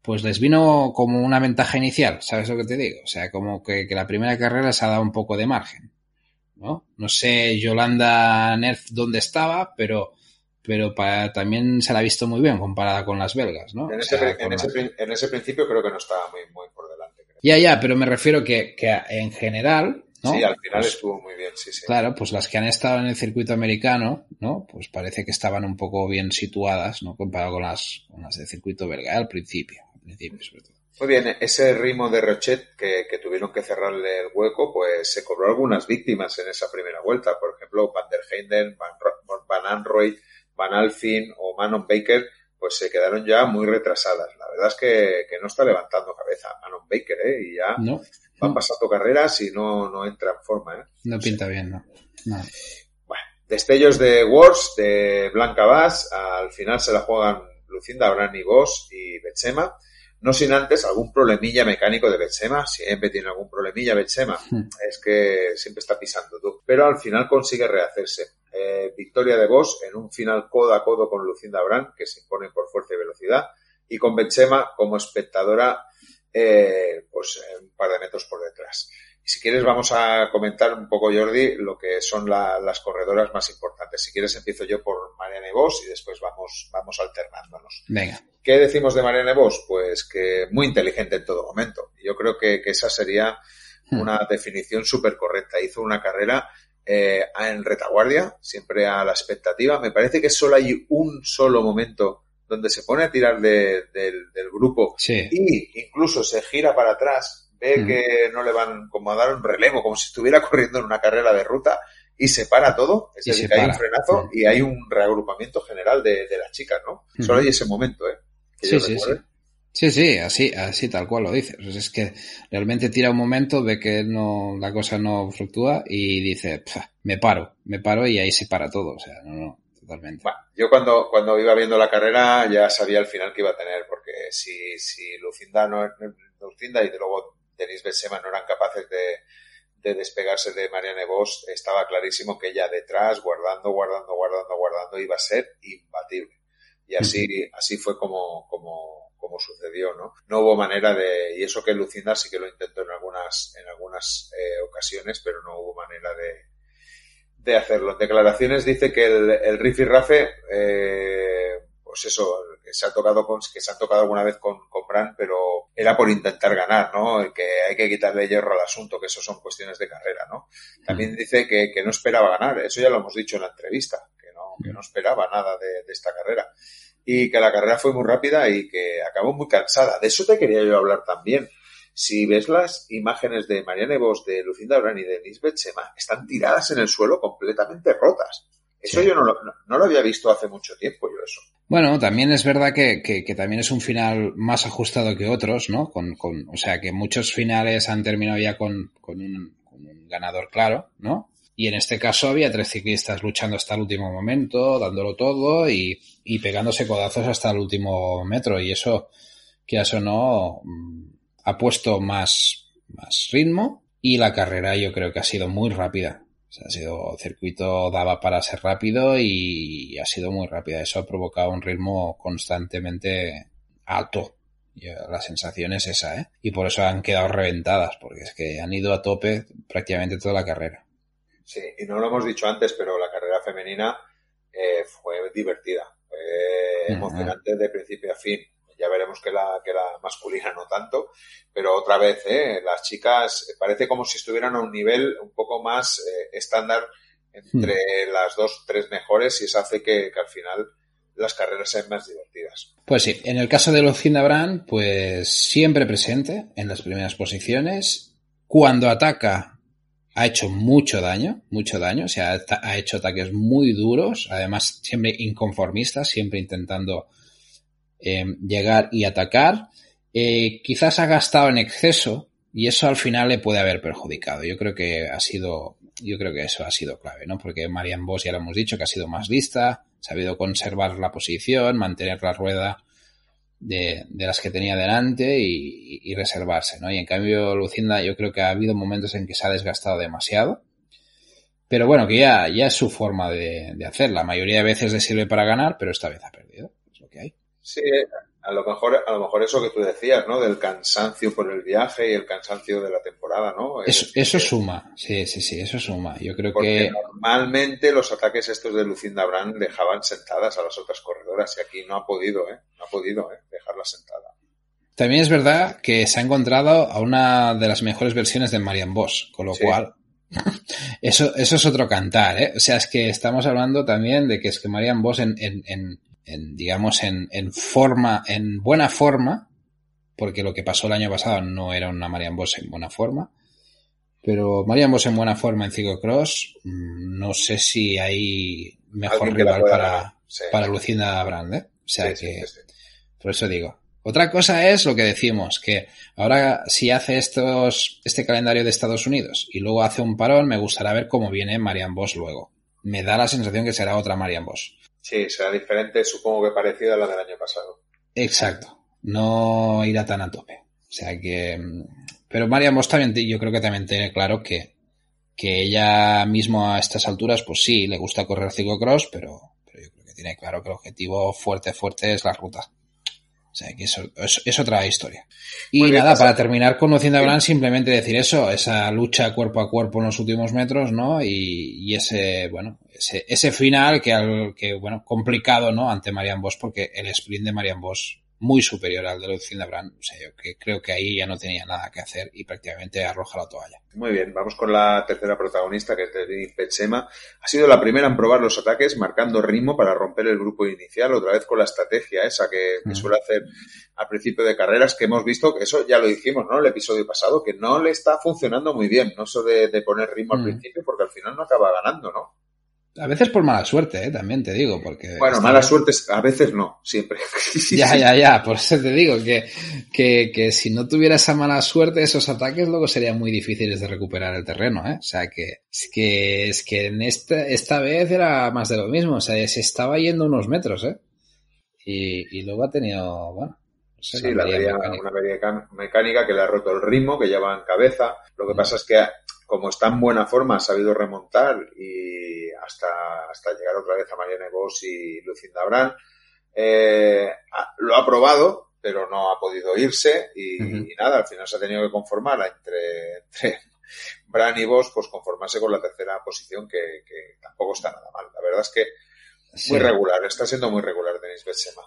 Speaker 1: pues les vino como una ventaja inicial, ¿sabes lo que te digo? O sea, como que, la primera carrera se ha dado un poco de margen. ¿no? No sé Yolanda Nerf dónde estaba, pero pero para, también se la ha visto muy bien comparada con las belgas, ¿no?
Speaker 2: En ese, en ese, principio creo que no estaba muy, muy por delante.
Speaker 1: Ya, ya, pero me refiero que, que en general
Speaker 2: Sí, al final pues estuvo muy bien, sí, sí.
Speaker 1: Claro, pues las que han estado en el circuito americano, ¿no? Pues parece que estaban un poco bien situadas, ¿no? Comparado con las, con las del circuito belga, al principio, al principio sobre todo.
Speaker 2: Muy bien, ese ritmo de Rochet que, que, tuvieron que cerrarle el hueco, pues se cobró algunas víctimas en esa primera vuelta. Por ejemplo, Van der Heyden, Van, Van Anroy, Van Alfin o Manon Baker, pues se quedaron ya muy retrasadas. La verdad es que, que no está levantando cabeza Manon Baker, ¿eh? Y ya no van pasando carreras y no, no entra en forma. ¿eh?
Speaker 1: No pinta bien, ¿no?
Speaker 2: Bueno, destellos de Wars, de Blanca Bass, al final se la juegan Lucinda, Abraham y Boss y Betsema. No sin antes algún problemilla mecánico de Betsema, siempre tiene algún problemilla Betsema, hmm. es que siempre está pisando tú. Pero al final consigue rehacerse. Eh, victoria de Boss en un final codo a codo con Lucinda Abraham, que se impone por fuerza y velocidad, y con Betsema como espectadora eh, pues un par de metros por detrás. Y si quieres vamos a comentar un poco, Jordi, lo que son las corredoras más importantes. Si quieres empiezo yo por Marianne Vos y después vamos, vamos alternándonos.
Speaker 1: Venga.
Speaker 2: ¿Qué decimos de Marianne Vos? Pues que muy inteligente en todo momento. Yo creo que, que esa sería hmm. una definición súper correcta. Hizo una carrera eh, en retaguardia, siempre a la expectativa. Me parece que solo hay un solo momento donde se pone a tirar del grupo y incluso se gira para atrás, ve que no le van como a dar un relevo, como si estuviera corriendo en una carrera de ruta y se para todo, es decir, que hay un frenazo y hay un reagrupamiento general de, las chicas, ¿no? Solo hay ese momento, ¿eh?
Speaker 1: sí, sí, sí. Sí, sí, así, así tal cual lo dices. Es que realmente tira un momento, ve que no, la cosa no fluctúa y dice, me paro, me paro y ahí se para todo. O sea, no, no, totalmente.
Speaker 2: Bueno, yo cuando, cuando iba viendo la carrera ya sabía el final que iba a tener, porque si, si Lucinda no, Lucinda y de luego Denis Benzema no eran capaces de, de despegarse de Marianne Vos, estaba clarísimo que ella detrás, guardando, guardando, guardando, guardando, iba a ser imbatible. Y así, así fue como, como como sucedió, ¿no? No hubo manera de, y eso que Lucinda sí que lo intentó en algunas, en algunas eh, ocasiones, pero no hubo manera de, de hacerlo. En declaraciones dice que el, el Riff Rafe, eh, pues eso, que se ha tocado con, que se ha tocado alguna vez con, con Bran, pero era por intentar ganar, ¿no? Que hay que quitarle hierro al asunto, que eso son cuestiones de carrera, ¿no? También dice que, que no esperaba ganar, eso ya lo hemos dicho en la entrevista, que no, que no esperaba nada de, de esta carrera y que la carrera fue muy rápida y que acabó muy cansada. De eso te quería yo hablar también. Si ves las imágenes de Marianne Vos, de Lucinda Brand y de Lisbeth Sema, están tiradas en el suelo completamente rotas. Eso yo no lo, no, lo, había visto hace mucho tiempo, yo eso.
Speaker 1: Bueno, también es verdad que, que, que también es un final más ajustado que otros, ¿no? Con, con, o sea, que muchos finales han terminado ya con, con, un, con un ganador claro, ¿no? Y en este caso había tres ciclistas luchando hasta el último momento, dándolo todo y, y pegándose codazos hasta el último metro. Y eso, que eso no, mm, ha puesto más, más ritmo y la carrera yo creo que ha sido muy rápida. O sea, ha sido circuito daba para ser rápido y ha sido muy rápida. Eso ha provocado un ritmo constantemente alto. La sensación es esa, ¿eh? Y por eso han quedado reventadas, porque es que han ido a tope prácticamente toda la carrera.
Speaker 2: Sí, y no lo hemos dicho antes, pero la carrera femenina eh, fue divertida, fue emocionante de principio a fin. Ya veremos que la, que la masculina no tanto, pero otra vez, eh, las chicas eh, parece como si estuvieran a un nivel un poco más eh, estándar entre hmm. las dos, tres mejores y eso hace que, que, al final las carreras sean más divertidas.
Speaker 1: Pues sí, en el caso de Lucinda Brand, pues siempre presente en las primeras posiciones. Cuando ataca, ha hecho mucho daño, mucho daño, o sea, ha hecho ataques muy duros, además siempre inconformistas, siempre intentando eh, llegar y atacar. Eh, quizás ha gastado en exceso y eso al final le puede haber perjudicado. Yo creo que ha sido, yo creo que eso ha sido clave, ¿no? Porque Marian Boss ya lo hemos dicho que ha sido más lista, sabido conservar la posición, mantener la rueda de, de las que tenía delante y, y, reservarse, ¿no? Y en cambio, Lucinda, yo creo que ha habido momentos en que se ha desgastado demasiado. Pero bueno, que ya, ya es su forma de, de hacer. La mayoría de veces le sirve para ganar, pero esta vez ha perdido. Es lo que hay.
Speaker 2: Sí, a lo mejor, a lo mejor eso que tú decías, ¿no? Del cansancio por el viaje y el cansancio de la temporada, ¿no?
Speaker 1: Eso, eso suma, sí, sí, sí, eso suma. Yo creo Porque que.
Speaker 2: Normalmente los ataques estos de Lucinda Brand dejaban sentadas a las otras corredoras y aquí no ha podido, ¿eh? No ha podido, ¿eh? Dejarla sentada.
Speaker 1: También es verdad que se ha encontrado a una de las mejores versiones de Marian Bosch, con lo sí. cual. Eso, eso es otro cantar, ¿eh? O sea, es que estamos hablando también de que es que Marian Bosch en, en, en en, digamos, en, en forma, en buena forma, porque lo que pasó el año pasado no era una Marian Bosch en buena forma, pero Marian Bosch en buena forma en ciclocross, mm, no sé si hay mejor rival para, sí. para Lucinda Brand, ¿eh? O sea sí, que, sí, por eso digo. Otra cosa es lo que decimos, que ahora si hace estos, este calendario de Estados Unidos y luego hace un parón, me gustará ver cómo viene Marian Bosch luego. Me da la sensación que será otra Marian Bosch.
Speaker 2: Sí, será diferente, supongo que parecida a la del año pasado.
Speaker 1: Exacto. No irá tan a tope. O sea que. Pero María Moss también, yo creo que también tiene claro que, que ella mismo a estas alturas, pues sí, le gusta correr ciclocross, pero, pero yo creo que tiene claro que el objetivo fuerte, fuerte es la ruta. O sea, que eso, es, otra historia. Y nada, para terminar conociendo a Bran, simplemente decir eso, esa lucha cuerpo a cuerpo en los últimos metros, ¿no? Y, y ese, bueno, ese, ese final que, al, que, bueno, complicado, ¿no? Ante Marian Bosch, porque el sprint de Marian Bosch muy superior al de Lucinda Brand. O sea, yo que creo que ahí ya no tenía nada que hacer y prácticamente arroja la toalla.
Speaker 2: Muy bien, vamos con la tercera protagonista, que es Denis Petsema. Ha sido la primera en probar los ataques, marcando ritmo para romper el grupo inicial, otra vez con la estrategia esa que, suele hacer al principio de carreras, que hemos visto, que eso ya lo dijimos, ¿no? El episodio pasado, que no le está funcionando muy bien, no eso de, poner ritmo al principio, porque al final no acaba ganando, ¿no?
Speaker 1: A veces por mala suerte, ¿eh? también te digo, porque...
Speaker 2: Bueno, mala suerte a veces no, siempre.
Speaker 1: ya, ya, ya, por eso te digo que, que, que, si no tuviera esa mala suerte, esos ataques luego serían muy difíciles de recuperar el terreno, ¿eh? O sea, que es que, es que en esta, esta vez era más de lo mismo, o sea, se estaba yendo unos metros, ¿eh? Y, y luego ha tenido, bueno...
Speaker 2: sí, la una avería mecánica que le ha roto el ritmo, que lleva en cabeza. Lo que mm. pasa es que como está en buena forma, ha sabido remontar y hasta, hasta llegar otra vez a Marianne Vos y Lucinda Brand. Eh, lo ha probado, pero no ha podido irse y, nada, al final se ha tenido que conformar entre, entre Bran y Vos, pues conformarse con la tercera posición que, tampoco está nada mal. La verdad es que muy regular, está siendo muy regular Denis Betsema.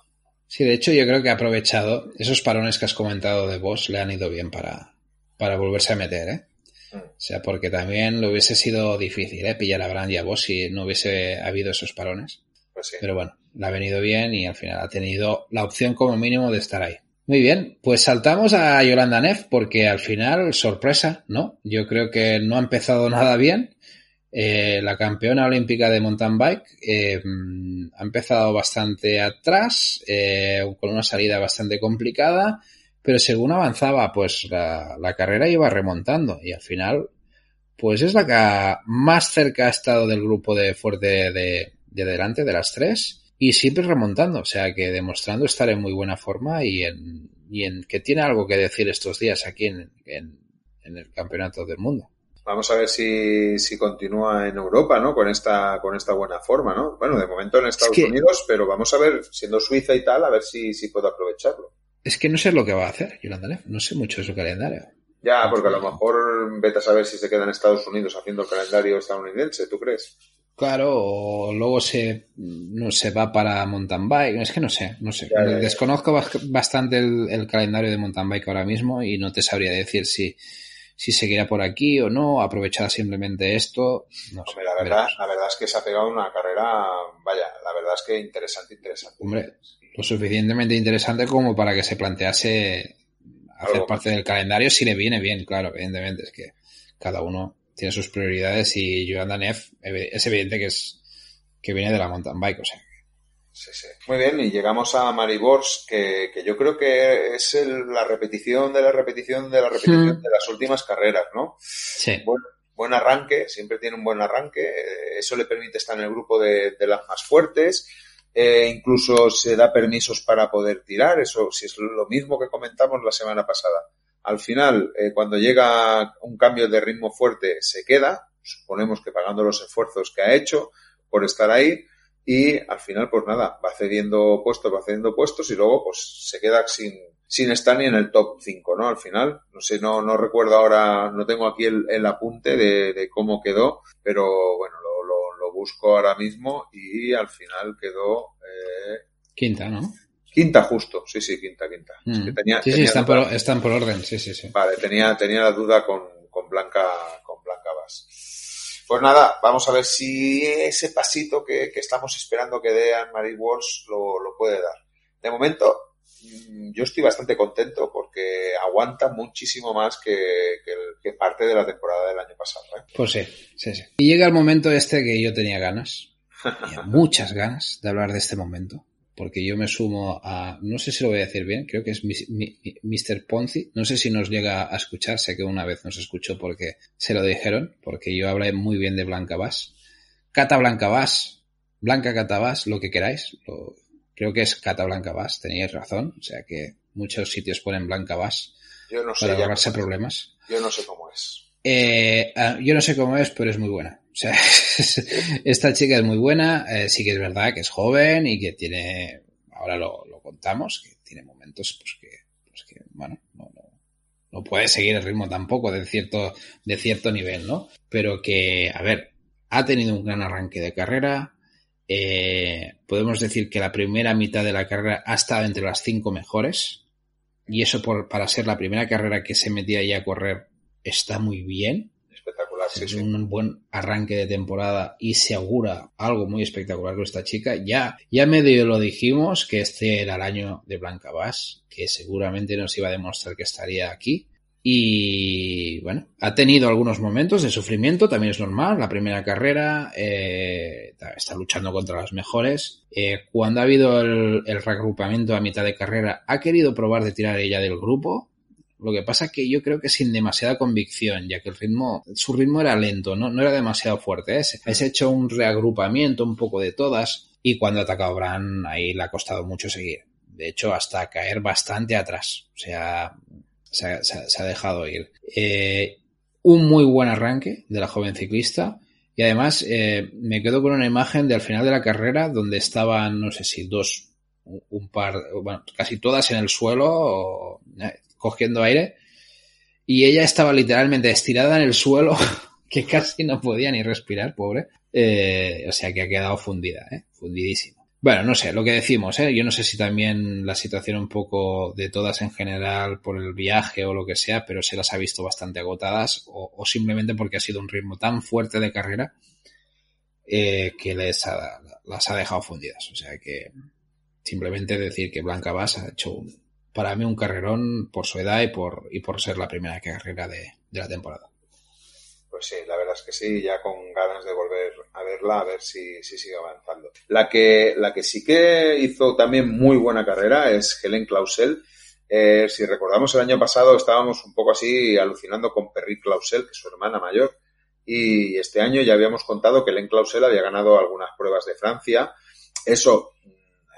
Speaker 1: Sí, de hecho yo creo que ha aprovechado esos parones que has comentado de Vos, le han ido bien para, para volverse a meter, ¿eh? O sea, porque también lo hubiese sido difícil, ¿eh? Pillar a Brand y a vos si no hubiese habido esos parones.
Speaker 2: Pues
Speaker 1: Pero bueno, le ha venido bien y al final ha tenido la opción como mínimo de estar ahí. Muy bien, pues saltamos a Yolanda Neff porque al final, sorpresa, ¿no? Yo creo que no ha empezado nada bien. Eh, la campeona olímpica de mountain bike eh, ha empezado bastante atrás, eh, con una salida bastante complicada pero según avanzaba, pues la, carrera iba remontando y al final, pues es la que más cerca ha estado del grupo de fuerte de, de delante, de las tres, y siempre remontando, o sea que demostrando estar en muy buena forma y en, y en que tiene algo que decir estos días aquí en, en, el campeonato del mundo.
Speaker 2: Vamos a ver si, si, continúa en Europa, ¿no? Con esta, con esta buena forma, ¿no? Bueno, de momento en Estados Unidos, pero vamos a ver, siendo Suiza y tal, a ver si, si puedo aprovecharlo.
Speaker 1: Es que no sé lo que va a hacer Yolanda No sé mucho de su calendario.
Speaker 2: Ya, porque a lo mejor vete a saber si se queda en Estados Unidos haciendo el calendario estadounidense, ¿tú crees?
Speaker 1: Claro, o luego se, no se va para mountain bike. Es que no sé, no sé. Desconozco bastante el, calendario de mountain bike ahora mismo y no te sabría decir si, si seguirá por aquí o no, aprovechar simplemente esto. No
Speaker 2: sé, la, verdad, la verdad es que se ha pegado una carrera, vaya, la verdad es que interesante, interesante.
Speaker 1: Hombre, lo suficientemente interesante como para que se plantease hacer parte del calendario si le viene bien, claro, evidentemente, es que cada uno tiene sus prioridades y Joan Neff es evidente que es que viene de la mountain bike, o sea.
Speaker 2: Sí, sí. Muy bien, y llegamos a Maribors, que, que yo creo que es la repetición de la repetición de la repetición hmm. de las últimas carreras, ¿no?
Speaker 1: Sí.
Speaker 2: buen arranque, siempre tiene un buen arranque, eso le permite estar en el grupo de, de las más fuertes, eh, incluso se da permisos para poder tirar, eso si es lo mismo que comentamos la semana pasada. Al final, eh, cuando llega un cambio de ritmo fuerte, se queda, suponemos que pagando los esfuerzos que ha hecho por estar ahí, y al final, pues nada, va cediendo puestos, va cediendo puestos y luego pues se queda sin, sin estar ni en el top 5, ¿no? Al final, no sé, no, no recuerdo ahora, no tengo aquí el, apunte de, de, cómo quedó, pero bueno, busco ahora mismo y al final quedó... Eh,
Speaker 1: quinta, ¿no?
Speaker 2: Quinta justo, sí, sí, quinta, quinta.
Speaker 1: Mm. sí, sí, están por, están por, orden, sí, sí, sí.
Speaker 2: Vale, tenía, tenía la duda con, con Blanca, con Blanca Bass. Pues nada, vamos a ver si ese pasito que, que estamos esperando que dé a Marie Wars lo, lo puede dar. De momento, yo estoy bastante contento porque aguanta muchísimo más que, que, parte de la temporada del año pasado. ¿eh?
Speaker 1: Pues sí, sí, sí. Y llega el momento este que yo tenía ganas, muchas ganas de hablar de este momento, porque yo me sumo a, no sé si lo voy a decir bien, creo que es Mr. Ponzi, no sé si nos llega a escuchar, sé que una vez nos escuchó porque se lo dijeron, porque yo hablé muy bien de Blanca Bass. Cata Blanca Bass, Blanca Cata Bass, lo que queráis, lo, Creo que es Cata Blanca Bass, teníais razón. O sea que muchos sitios ponen Blanca Bass
Speaker 2: yo no sé
Speaker 1: para ahorrarse problemas.
Speaker 2: Yo no sé cómo es.
Speaker 1: Eh, ah, yo no sé cómo es, pero es muy buena. O sea, esta chica es muy buena. Eh, sí que es verdad que es joven y que tiene, ahora lo, contamos, que tiene momentos pues que, pues que bueno, no, no, no puede seguir el ritmo tampoco de cierto, de cierto nivel, ¿no? Pero que, a ver, ha tenido un gran arranque de carrera. Eh, podemos decir que la primera mitad de la carrera ha estado entre las cinco mejores. Y eso por, para ser la primera carrera que se metía ahí a correr está muy bien.
Speaker 2: Espectacular, sí,
Speaker 1: es
Speaker 2: sí.
Speaker 1: un buen arranque de temporada y se augura algo muy espectacular con esta chica. Ya, ya medio lo dijimos que este era el año de Blanca Bass, que seguramente nos iba a demostrar que estaría aquí. Y bueno, ha tenido algunos momentos de sufrimiento, también es normal. La primera carrera eh, está luchando contra los mejores. Eh, cuando ha habido el, reagrupamiento a mitad de carrera, ha querido probar de tirar ella del grupo, lo que pasa es que yo creo que sin demasiada convicción, ya que el ritmo, su ritmo era lento, no, no era demasiado fuerte. ¿eh? Es hecho un reagrupamiento un poco de todas y cuando ha atacado Bran ahí le ha costado mucho seguir. De hecho, hasta caer bastante atrás. O sea, se ha, dejado ir. Eh, un muy buen arranque de la joven ciclista. Y además eh, me quedo con una imagen de al final de la carrera donde estaban, no sé si dos, un par, bueno, casi todas en el suelo, eh, cogiendo aire, y ella estaba literalmente estirada en el suelo, que casi no podía ni respirar, pobre. Eh, o sea que ha quedado fundida, fundidísima. Bueno, no sé, lo que decimos, ¿eh? yo no sé si también la situación un poco de todas en general por el viaje o lo que sea, pero se las ha visto bastante agotadas o, o simplemente porque ha sido un ritmo tan fuerte de carrera eh, que les ha, las ha dejado fundidas. O sea que simplemente decir que Blanca Bass ha hecho un, para mí un carrerón por su edad y por, y por ser la primera carrera de, la temporada.
Speaker 2: Pues sí, la verdad es que sí, ya con ganas de volver a verla, a ver si, si sigue avanzando. La que, la que sí que hizo también muy buena carrera es Helen Clausel. Eh, si recordamos el año pasado estábamos un poco así alucinando con Perry Clausel, que es su hermana mayor, y este año ya habíamos contado que Helen Clausel había ganado algunas pruebas de Francia. Eso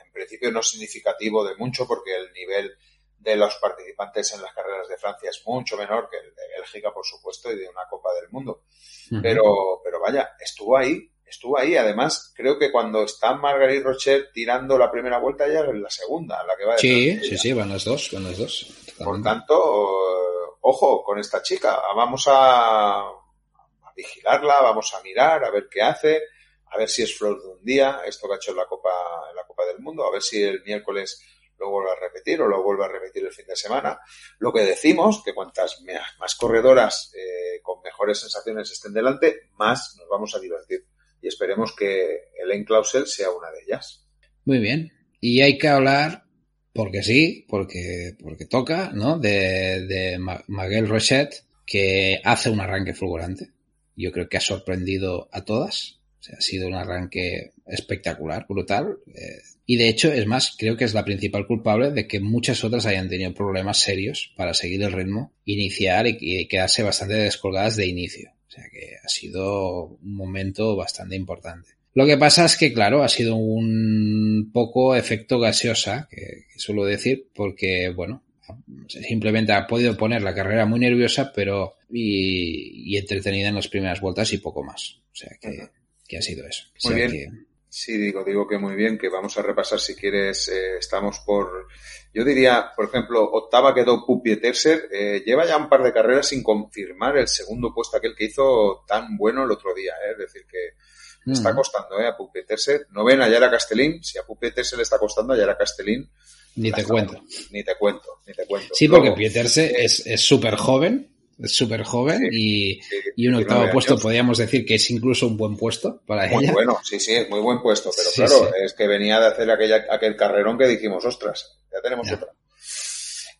Speaker 2: en principio no es significativo de mucho porque el nivel de los participantes en las carreras de Francia es mucho menor que el de Bélgica, por supuesto, y de una Copa del Mundo. Uh -huh. Pero, pero vaya, estuvo ahí, estuvo ahí. Además, creo que cuando está Marguerite Rocher tirando la primera vuelta, ya es la segunda, la que va
Speaker 1: Sí, sí, sí, van las dos, van las dos.
Speaker 2: Por tanto, ojo con esta chica. Vamos a, a, vigilarla, vamos a mirar, a ver qué hace, a ver si es flor de un día, esto que ha hecho en la Copa, en la Copa del Mundo, a ver si el miércoles lo vuelve a repetir o lo vuelve a repetir el fin de semana. Lo que decimos, que cuantas más corredoras eh, con mejores sensaciones estén delante, más nos vamos a divertir. Y esperemos que Elaine Clausel sea una de ellas.
Speaker 1: Muy bien. Y hay que hablar, porque sí, porque, porque toca, ¿no? De, de Maguel Rochette, que hace un arranque fulgurante. Yo creo que ha sorprendido a todas. Ha sido un arranque espectacular, brutal. Eh, y de hecho, es más, creo que es la principal culpable de que muchas otras hayan tenido problemas serios para seguir el ritmo, iniciar y, quedarse bastante descolgadas de inicio. O sea que ha sido un momento bastante importante. Lo que pasa es que, claro, ha sido un poco efecto gaseosa, que, suelo decir, porque, bueno, simplemente ha podido poner la carrera muy nerviosa, pero y entretenida en las primeras vueltas y poco más. O sea que, que ha sido eso.
Speaker 2: Muy
Speaker 1: o sea
Speaker 2: bien.
Speaker 1: Que,
Speaker 2: Sí, digo, digo que muy bien, que vamos a repasar si quieres, eh, estamos por, yo diría, por ejemplo, octava quedó Pupi Tercer, eh, lleva ya un par de carreras sin confirmar el segundo puesto aquel que hizo tan bueno el otro día, eh, es decir, que está costando eh, a Pupi Tercer, novena Yara Castellín, si a Pupi Tercer le está costando a Yara Castellín,
Speaker 1: ni te cuento.
Speaker 2: Ni te cuento, ni te cuento.
Speaker 1: Sí, porque Pieterse es súper joven, es súper joven y, y, un octavo puesto años. podríamos decir que es incluso un buen puesto para
Speaker 2: muy
Speaker 1: ella.
Speaker 2: bueno, sí, sí, es muy buen puesto, pero sí, claro, es que venía de hacer aquella, aquel carrerón que dijimos, ostras, ya tenemos ya. otra.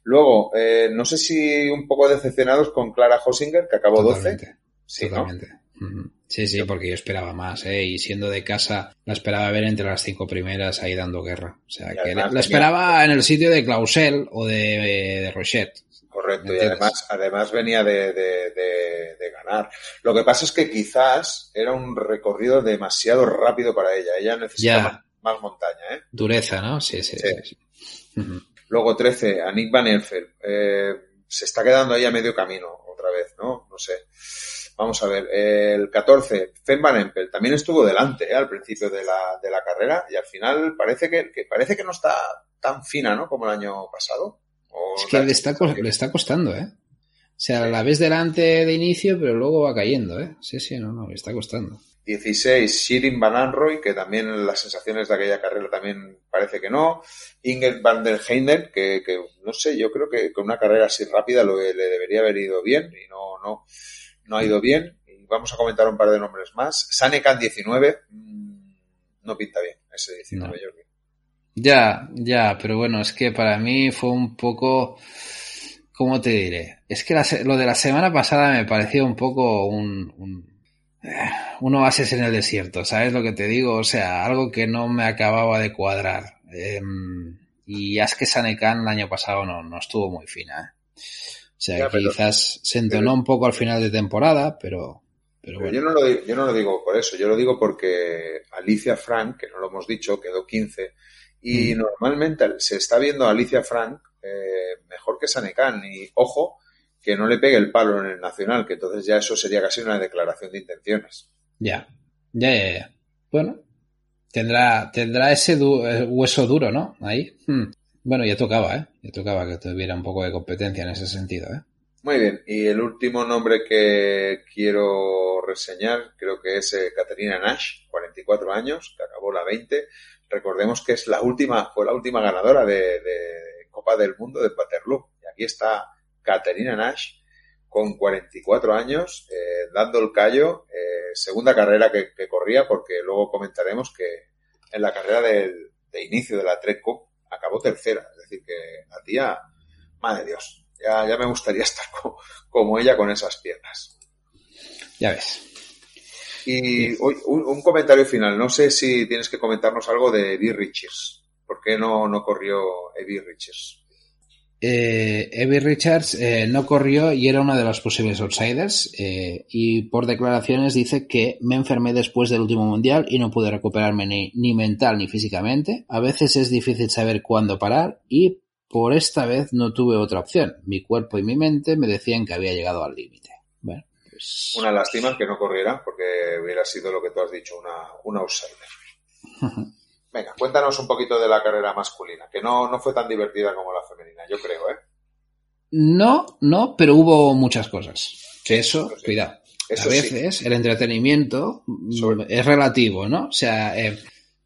Speaker 2: Luego, eh, no sé si un poco decepcionados con Clara Hosinger, que acabó
Speaker 1: Totalmente.
Speaker 2: 12.
Speaker 1: Sí, Totalmente. ¿no? Sí, sí, porque yo esperaba más, ¿eh? Y siendo de casa, la esperaba ver entre las cinco primeras ahí dando guerra. O sea, que la, la, esperaba en el sitio de Clausel o de, de Rochette.
Speaker 2: Correcto, y además, además venía de, de, de, de, ganar. Lo que pasa es que quizás era un recorrido demasiado rápido para ella. Ella necesita más, más, montaña, ¿eh?
Speaker 1: Dureza, ¿no? Sí, sí. sí. sí.
Speaker 2: Uh -huh. Luego 13, a Nick Van Elfel. Eh, se está quedando ahí a medio camino otra vez, ¿no? No sé. Vamos a ver, el 14, Fem Van Empel, también estuvo delante ¿eh? al principio de la, de la carrera y al final parece que, que, parece que no está tan fina, ¿no? Como el año pasado.
Speaker 1: Es que le está, le está costando, ¿eh? O sea, la ves delante de inicio, pero luego va cayendo, ¿eh? Sí, sí, no, no, le está costando.
Speaker 2: 16, Shirin Van Anroy, que también las sensaciones de aquella carrera también parece que no. Ingrid van der Heijden, que, que, no sé, yo creo que con una carrera así rápida lo, le debería haber ido bien y no, no, no ha ido bien. Y vamos a comentar un par de nombres más. Sanekan 19, mmm, no pinta bien ese 19, no. Jordi.
Speaker 1: Ya, ya, pero bueno, es que para mí fue un poco, ¿cómo te diré? Es que la, lo de la semana pasada me pareció un poco un, un un oasis en el desierto, ¿sabes lo que te digo? O sea, algo que no me acababa de cuadrar. Eh, y es que Sanekan el año pasado no, no estuvo muy fina. ¿eh? O sea, ya, pero, quizás se entonó pero, un poco al final de temporada, pero... Pero,
Speaker 2: bueno. yo, no lo, yo no lo digo por eso, yo lo digo porque Alicia Frank, que no lo hemos dicho, quedó 15, y mm. normalmente se está viendo a Alicia Frank eh, mejor que Sanekan. Y ojo, que no le pegue el palo en el nacional, que entonces ya eso sería casi una declaración de intenciones.
Speaker 1: Ya, ya, ya, ya. Bueno, tendrá, tendrá ese du hueso duro, ¿no? Ahí. Hmm. Bueno, ya tocaba, ¿eh? Ya tocaba que tuviera un poco de competencia en ese sentido, ¿eh?
Speaker 2: Muy bien, y el último nombre que quiero reseñar creo que es eh, Caterina Nash, 44 años, que acabó la 20. Recordemos que es la última, fue la última ganadora de, Copa del Mundo de Waterloo. Y aquí está Caterina Nash, con 44 años, eh, dando el callo, eh, segunda carrera que, corría, porque luego comentaremos que en la carrera de inicio de la Trek Cup acabó tercera, es decir, que la tía, madre Dios, ya, ya me gustaría estar como ella con esas piernas.
Speaker 1: Ya ves.
Speaker 2: Y hoy, un, un, comentario final, no sé si tienes que comentarnos algo de Eddie Richards. ¿Por qué no, no corrió Eddie Richards?
Speaker 1: eh, Richards eh, no corrió y era uno de los posibles outsiders eh, y por declaraciones dice que me enfermé después del último mundial y no pude recuperarme ni, ni, mental ni físicamente. A veces es difícil saber cuándo parar y por esta vez no tuve otra opción. Mi cuerpo y mi mente me decían que había llegado al límite. Bueno.
Speaker 2: Una lástima que no corriera porque hubiera sido lo que tú has dicho, una, una outsider. Venga, cuéntanos un poquito de la carrera masculina, que no, no fue tan divertida como la femenina, yo creo, ¿eh?
Speaker 1: No, no, pero hubo muchas cosas. Que eso, sí. cuidado. Eso a veces sí. el entretenimiento Sobre... es relativo, ¿no? O sea, eh,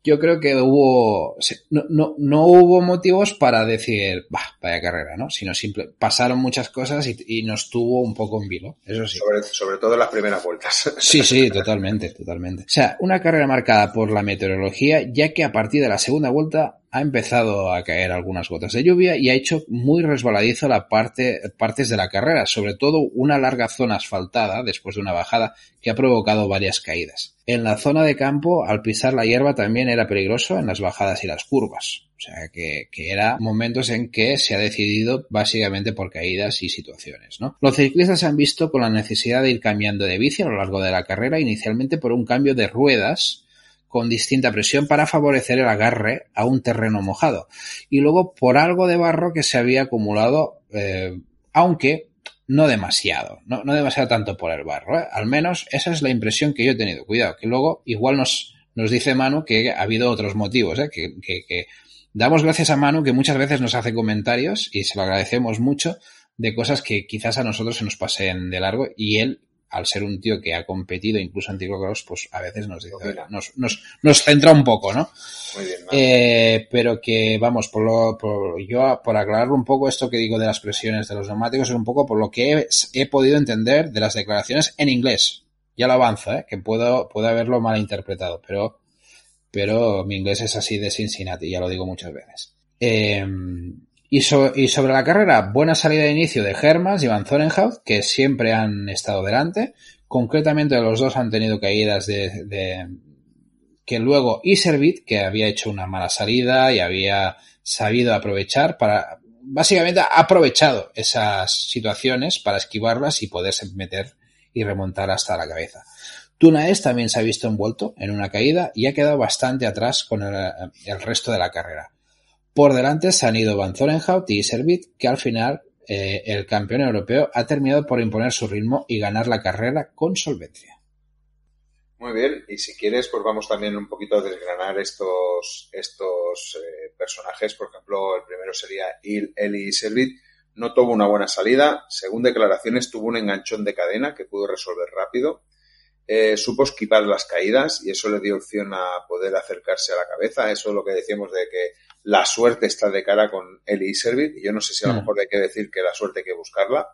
Speaker 1: yo creo que hubo no, no, no hubo motivos para decir bah, vaya carrera no sino simple pasaron muchas cosas y, y, nos tuvo un poco en vilo eso sí.
Speaker 2: Sobre, sobre todo en las primeras vueltas.
Speaker 1: Sí sí totalmente totalmente. O sea una carrera marcada por la meteorología ya que a partir de la segunda vuelta ha empezado a caer algunas gotas de lluvia y ha hecho muy resbaladizo la parte, partes de la carrera, sobre todo una larga zona asfaltada después de una bajada que ha provocado varias caídas. En la zona de campo, al pisar la hierba también era peligroso en las bajadas y las curvas. O sea, que, que era momentos en que se ha decidido básicamente por caídas y situaciones, ¿no? Los ciclistas se han visto con la necesidad de ir cambiando de bici a lo largo de la carrera, inicialmente por un cambio de ruedas, con distinta presión para favorecer el agarre a un terreno mojado. Y luego por algo de barro que se había acumulado, eh, aunque no demasiado, no, no, demasiado tanto por el barro. ¿eh? Al menos esa es la impresión que yo he tenido. Cuidado, que luego igual nos, nos dice Manu que ha habido otros motivos, ¿eh? que, que, que damos gracias a Manu que muchas veces nos hace comentarios y se lo agradecemos mucho de cosas que quizás a nosotros se nos pasen de largo y él al ser un tío que ha competido incluso en ciclocross, pues a veces nos, dice, nos, nos, nos, centra un poco, ¿no?
Speaker 2: Muy bien,
Speaker 1: eh, pero que, vamos, por lo, por, yo, por aclarar un poco esto que digo de las presiones de los neumáticos, es un poco por lo que he, he podido entender de las declaraciones en inglés. Ya lo avanzo, ¿eh? Que puedo, puedo haberlo malinterpretado, pero, pero mi inglés es así de Cincinnati, ya lo digo muchas veces. Eh, y, so, y, sobre la carrera, buena salida de inicio de Hermans y Van Zorenhout, que siempre han estado delante. Concretamente los dos han tenido caídas de, de que luego Iservit, que había hecho una mala salida y había sabido aprovechar para, básicamente ha aprovechado esas situaciones para esquivarlas y poderse meter y remontar hasta la cabeza. Tunaes también se ha visto envuelto en una caída y ha quedado bastante atrás con el resto de la carrera. Por delante se han ido Van Zorenhout y Servit, que al final eh, el campeón europeo ha terminado por imponer su ritmo y ganar la carrera con solvencia.
Speaker 2: Muy bien, y si quieres, pues vamos también un poquito a desgranar estos, estos eh, personajes. Por ejemplo, el primero sería Eli Servit. No tuvo una buena salida. Según declaraciones, tuvo un enganchón de cadena que pudo resolver rápido. Eh, supo esquivar las caídas y eso le dio opción a poder acercarse a la cabeza. Eso es lo que decíamos de que la suerte está de cara con Eli Servit. Y yo no sé si a lo mm. mejor hay que decir que la suerte hay que buscarla.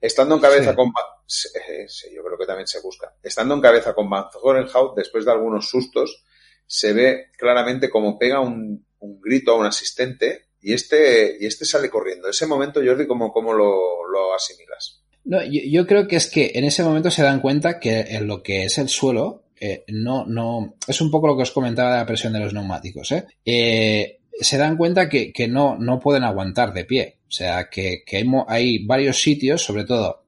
Speaker 2: Estando en cabeza con... Eh, sí, yo creo que también se busca. Estando en cabeza con Van Hout, después de algunos sustos, se ve claramente como pega un, grito a un asistente y este, y este sale corriendo. Ese momento, Jordi, ¿cómo, cómo lo, lo asimilas?
Speaker 1: No, yo, creo que es que en ese momento se dan cuenta que en lo que es el suelo, eh, no, no, es un poco lo que os comentaba de la presión de los neumáticos, ¿eh? eh se dan cuenta que, que, no, no pueden aguantar de pie. O sea, que, que hay, varios sitios, sobre todo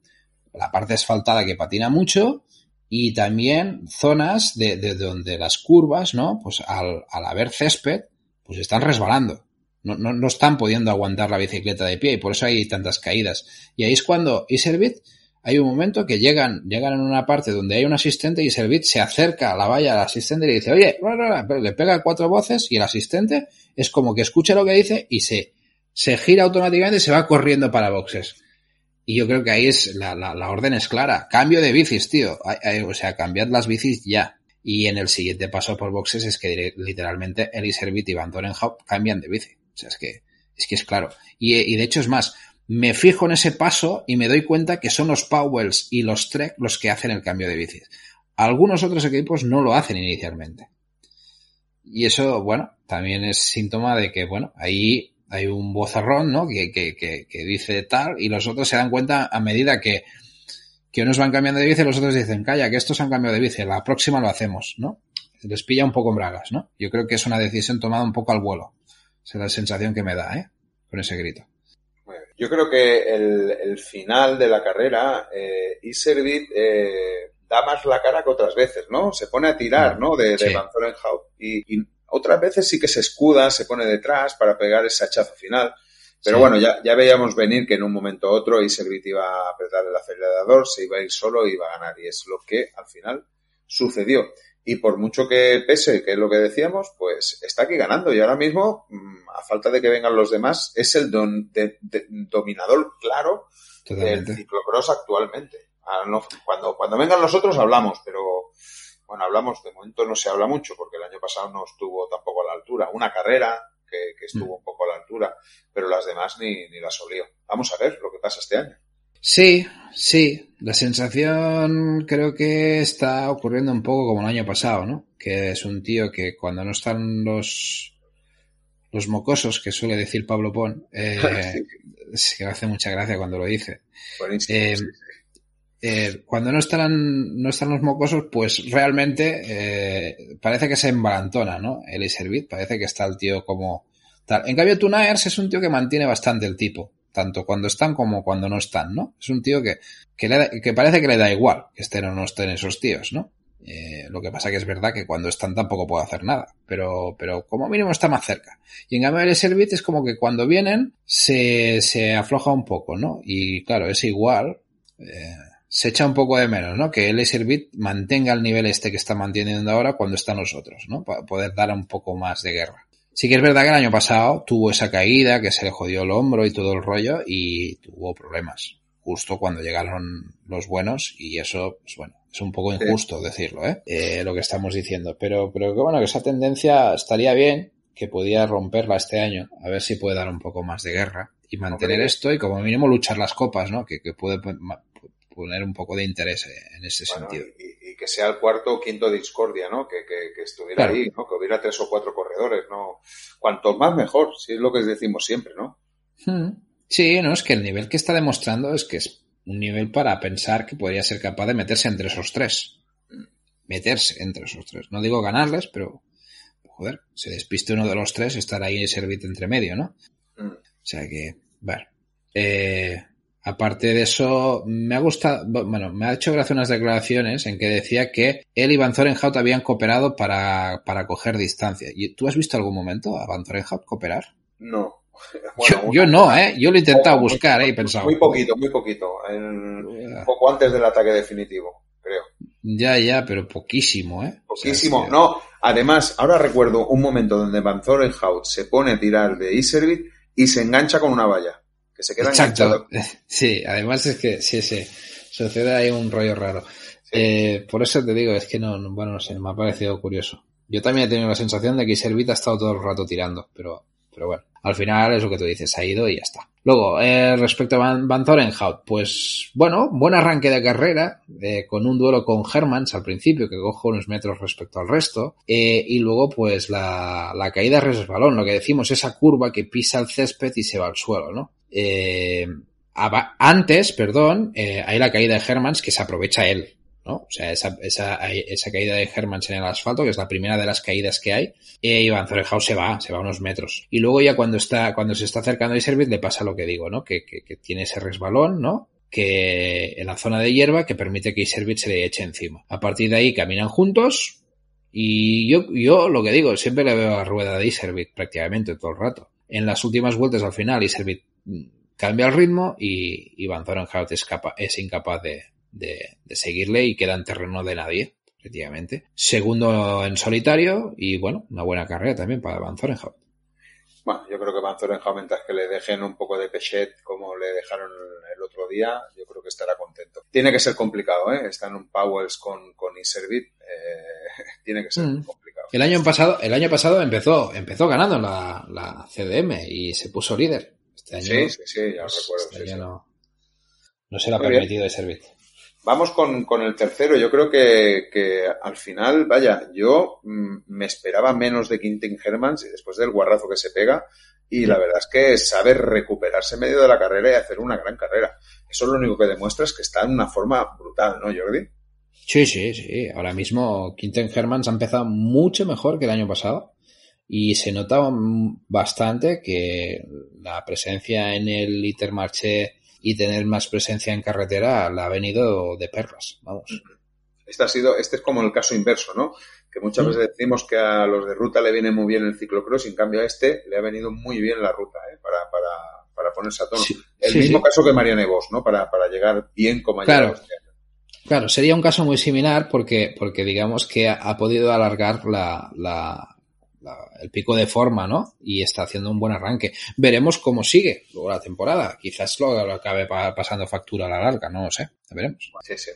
Speaker 1: la parte asfaltada que patina mucho y también zonas de, de donde las curvas, ¿no? Pues al, al, haber césped, pues están resbalando. No, no, no, están pudiendo aguantar la bicicleta de pie y por eso hay tantas caídas. Y ahí es cuando Iservit hay un momento que llegan, llegan en una parte donde hay un asistente y Servit se acerca a la valla al asistente y le dice, oye, le pega cuatro voces y el asistente es como que escucha lo que dice y se, se gira automáticamente y se va corriendo para boxes. Y yo creo que ahí es, la, la, orden es clara. Cambio de bicis, tío. o sea, cambiad las bicis ya. Y en el siguiente paso por boxes es que literalmente Eli Servit y Van Dorenhaupt cambian de bici. O sea, es que, es que es claro. Y, y de hecho es más, me fijo en ese paso y me doy cuenta que son los Powells y los Trek los que hacen el cambio de bicis. Algunos otros equipos no lo hacen inicialmente. Y eso, bueno, también es síntoma de que, bueno, ahí hay un bozarrón, ¿no? Que, que, que, dice tal, y los otros se dan cuenta a medida que, que unos van cambiando de bici, los otros dicen, calla, que estos han cambiado de bici, la próxima lo hacemos, ¿no? Les pilla un poco en bragas, ¿no? Yo creo que es una decisión tomada un poco al vuelo. Esa es la sensación que me da, ¿eh? Con ese grito.
Speaker 2: Yo creo que el, final de la carrera, eh, Iservit eh, da más la cara que otras veces, ¿no? Se pone a tirar, ¿no? De, de Van Y, y, otras veces sí que se escuda, se pone detrás para pegar ese hachazo final. Pero bueno, ya, ya veíamos venir que en un momento u otro Iservit iba a apretar el acelerador, se iba a ir solo y iba a ganar. Y es lo que al final sucedió y por mucho que pese, que es lo que decíamos, pues está aquí ganando y ahora mismo, mm, a falta de que vengan los demás, es el don, de, dominador claro del ciclocross actualmente. Ah, cuando, cuando vengan los otros hablamos, pero bueno, hablamos, de momento no se habla mucho porque el año pasado no estuvo tampoco a la altura. Una carrera que, estuvo mm. un poco a la altura, pero las demás ni, ni las olió. Vamos a ver lo que pasa este año.
Speaker 1: Sí, sí. La sensación creo que está ocurriendo un poco como el año pasado, ¿no? Que es un tío que cuando no están los los mocosos, que suele decir Pablo Pon, eh, que hace mucha gracia cuando lo dice. Eh, eh, cuando no están, no están los mocosos, pues realmente eh, parece que se embalantona, ¿no? El Iservit, parece que está el tío como tal. En cambio, Tunaers es un tío que mantiene bastante el tipo tanto cuando están como cuando no están, ¿no? Es un tío que, que, le que parece que le da igual que estén o no estén esos tíos, ¿no? Eh, lo que pasa que es verdad que cuando están tampoco puedo hacer nada, pero, pero como mínimo está más cerca. Y en cambio el Servit es como que cuando vienen se, se afloja un poco, ¿no? Y claro, es igual, eh, se echa un poco de menos, ¿no? Que el Servit mantenga el nivel este que está manteniendo ahora cuando están los otros, ¿no? Para poder dar un poco más de guerra. Sí que es verdad que el año pasado tuvo esa caída, que se le jodió el hombro y todo el rollo y tuvo problemas justo cuando llegaron los buenos y eso, pues bueno, es un poco injusto decirlo, ¿eh? ¿eh? Lo que estamos diciendo. Pero, pero que bueno, que esa tendencia estaría bien, que podía romperla este año, a ver si puede dar un poco más de guerra y mantener esto y como mínimo luchar las copas, ¿no? Que, que puede poner un poco de interés en ese sentido
Speaker 2: que sea el cuarto o quinto discordia, ¿no? Que, que, estuviera ahí, ¿no? Que hubiera tres o cuatro corredores, ¿no? Cuanto más mejor, si es lo que decimos siempre, ¿no?
Speaker 1: Hmm. Sí, no, es que el nivel que está demostrando es que es un nivel para pensar que podría ser capaz de meterse entre esos tres. Meterse entre esos tres. No digo ganarles, pero joder, se despiste uno de los tres, estar ahí y servir entre medio, ¿no? Hmm. O sea que, bueno. Eh, Aparte de eso, me ha gustado, bueno, me ha hecho gracia unas declaraciones en que decía que él y Van Zorenhout habían cooperado para, para coger distancia. ¿Y ¿Tú has visto algún momento a Van Zorenhout cooperar?
Speaker 2: No.
Speaker 1: yo, no, ¿eh? Yo lo he intentado buscar, ¿eh? Y pensado.
Speaker 2: Muy poquito, muy poquito. un poco antes del ataque definitivo. creo.
Speaker 1: Ya, ya, pero poquísimo, ¿eh?
Speaker 2: Poquísimo.
Speaker 1: O sea,
Speaker 2: No, además, ahora recuerdo un momento donde Van Zorenhout se pone a tirar de Iservit y se engancha con una valla. Que se queda
Speaker 1: Exacto.
Speaker 2: enganchado.
Speaker 1: Sí, además es que sí, sí. Sucede ahí un rollo raro. Eh, por eso te digo, es que no, no- bueno, no sé, me ha parecido curioso. Yo también he tenido la sensación de que Servit ha estado todo el rato tirando, pero, pero bueno, al final es lo que tú dices, ha ido y ya está. Luego, eh, respecto a Van, Zorenhout, pues bueno, buen arranque de carrera, eh, con un duelo con Hermans al principio, que cojo unos metros respecto al resto, eh, y luego pues la, la caída resbalón, lo que decimos, esa curva que pisa el césped y se va al suelo, ¿no? Antes, perdón, hay la caída de Hermans que se aprovecha él, ¿no? O sea, esa, esa, esa caída de Hermans en el asfalto, que es la primera de las caídas que hay, y Van Zorenhout se va, se va unos metros. Y luego ya cuando está, cuando se está acercando a Iservit le pasa lo que digo, ¿no? Que, que, que tiene ese resbalón, ¿no? Que en la zona de hierba que permite que Iservit se le eche encima. A partir de ahí caminan juntos y yo, yo lo que digo, siempre le veo a rueda de Iservit prácticamente todo el rato. En las últimas vueltas al final Iservit mm, cambia el ritmo y, y Van Zorenhout es, capa- es incapaz de, de, de seguirle y queda en terreno de nadie, efectivamente. Segundo en solitario y bueno, una buena carrera también para Van Zorenhout.
Speaker 2: Bueno, yo creo que Van Zorenhout, mientras que le dejen un poco de pechet como le dejaron el otro día, yo creo que estará contento. Tiene que ser complicado, ¿eh? Está en un Powells con, con Iservit, eh, tiene que ser
Speaker 1: Mm.
Speaker 2: complicado.
Speaker 1: El año pasado, el año pasado empezó, empezó ganando la, la CDM y se puso líder. Este año,
Speaker 2: Sí, sí, sí, ya lo
Speaker 1: pues,
Speaker 2: recuerdo.
Speaker 1: este
Speaker 2: sí,
Speaker 1: año
Speaker 2: sí.
Speaker 1: no, no se le ha
Speaker 2: Muy
Speaker 1: permitido de servir.
Speaker 2: Vamos con, con el tercero. Yo creo que, al final, vaya, yo mm, me esperaba menos de Quintin Hermans y después del guarrazo que se pega. Y la verdad es que sabe recuperarse en medio de la carrera y hacer una gran carrera. Eso lo único que demuestra es que está en una forma brutal, ¿no, Jordi?
Speaker 1: Sí, sí, sí. Ahora mismo Quinten Hermans ha empezado mucho mejor que el año pasado y se nota bastante que la presencia en el Intermarché y tener más presencia en carretera la ha venido de perlas, vamos.
Speaker 2: Este ha sido, este es como el caso inverso, ¿no? Que muchas
Speaker 1: Mm.
Speaker 2: veces decimos que a los de ruta le viene muy bien el ciclocross y en cambio a este le ha venido muy bien la ruta, ¿eh? Para, para, para ponerse a tono.
Speaker 1: Sí,
Speaker 2: el
Speaker 1: sí,
Speaker 2: mismo
Speaker 1: sí.
Speaker 2: caso que Marianne Vos, ¿no? Para, para llegar bien como ha
Speaker 1: Claro.
Speaker 2: este año.
Speaker 1: Claro, sería un caso muy similar porque, porque digamos que ha, ha podido alargar la, la- la- el pico de forma, ¿no? Y está haciendo un buen arranque. Veremos cómo sigue luego la temporada. Quizás lo, acabe pa- pasando factura a la larga, no lo sé. Veremos.
Speaker 2: Sí, sí.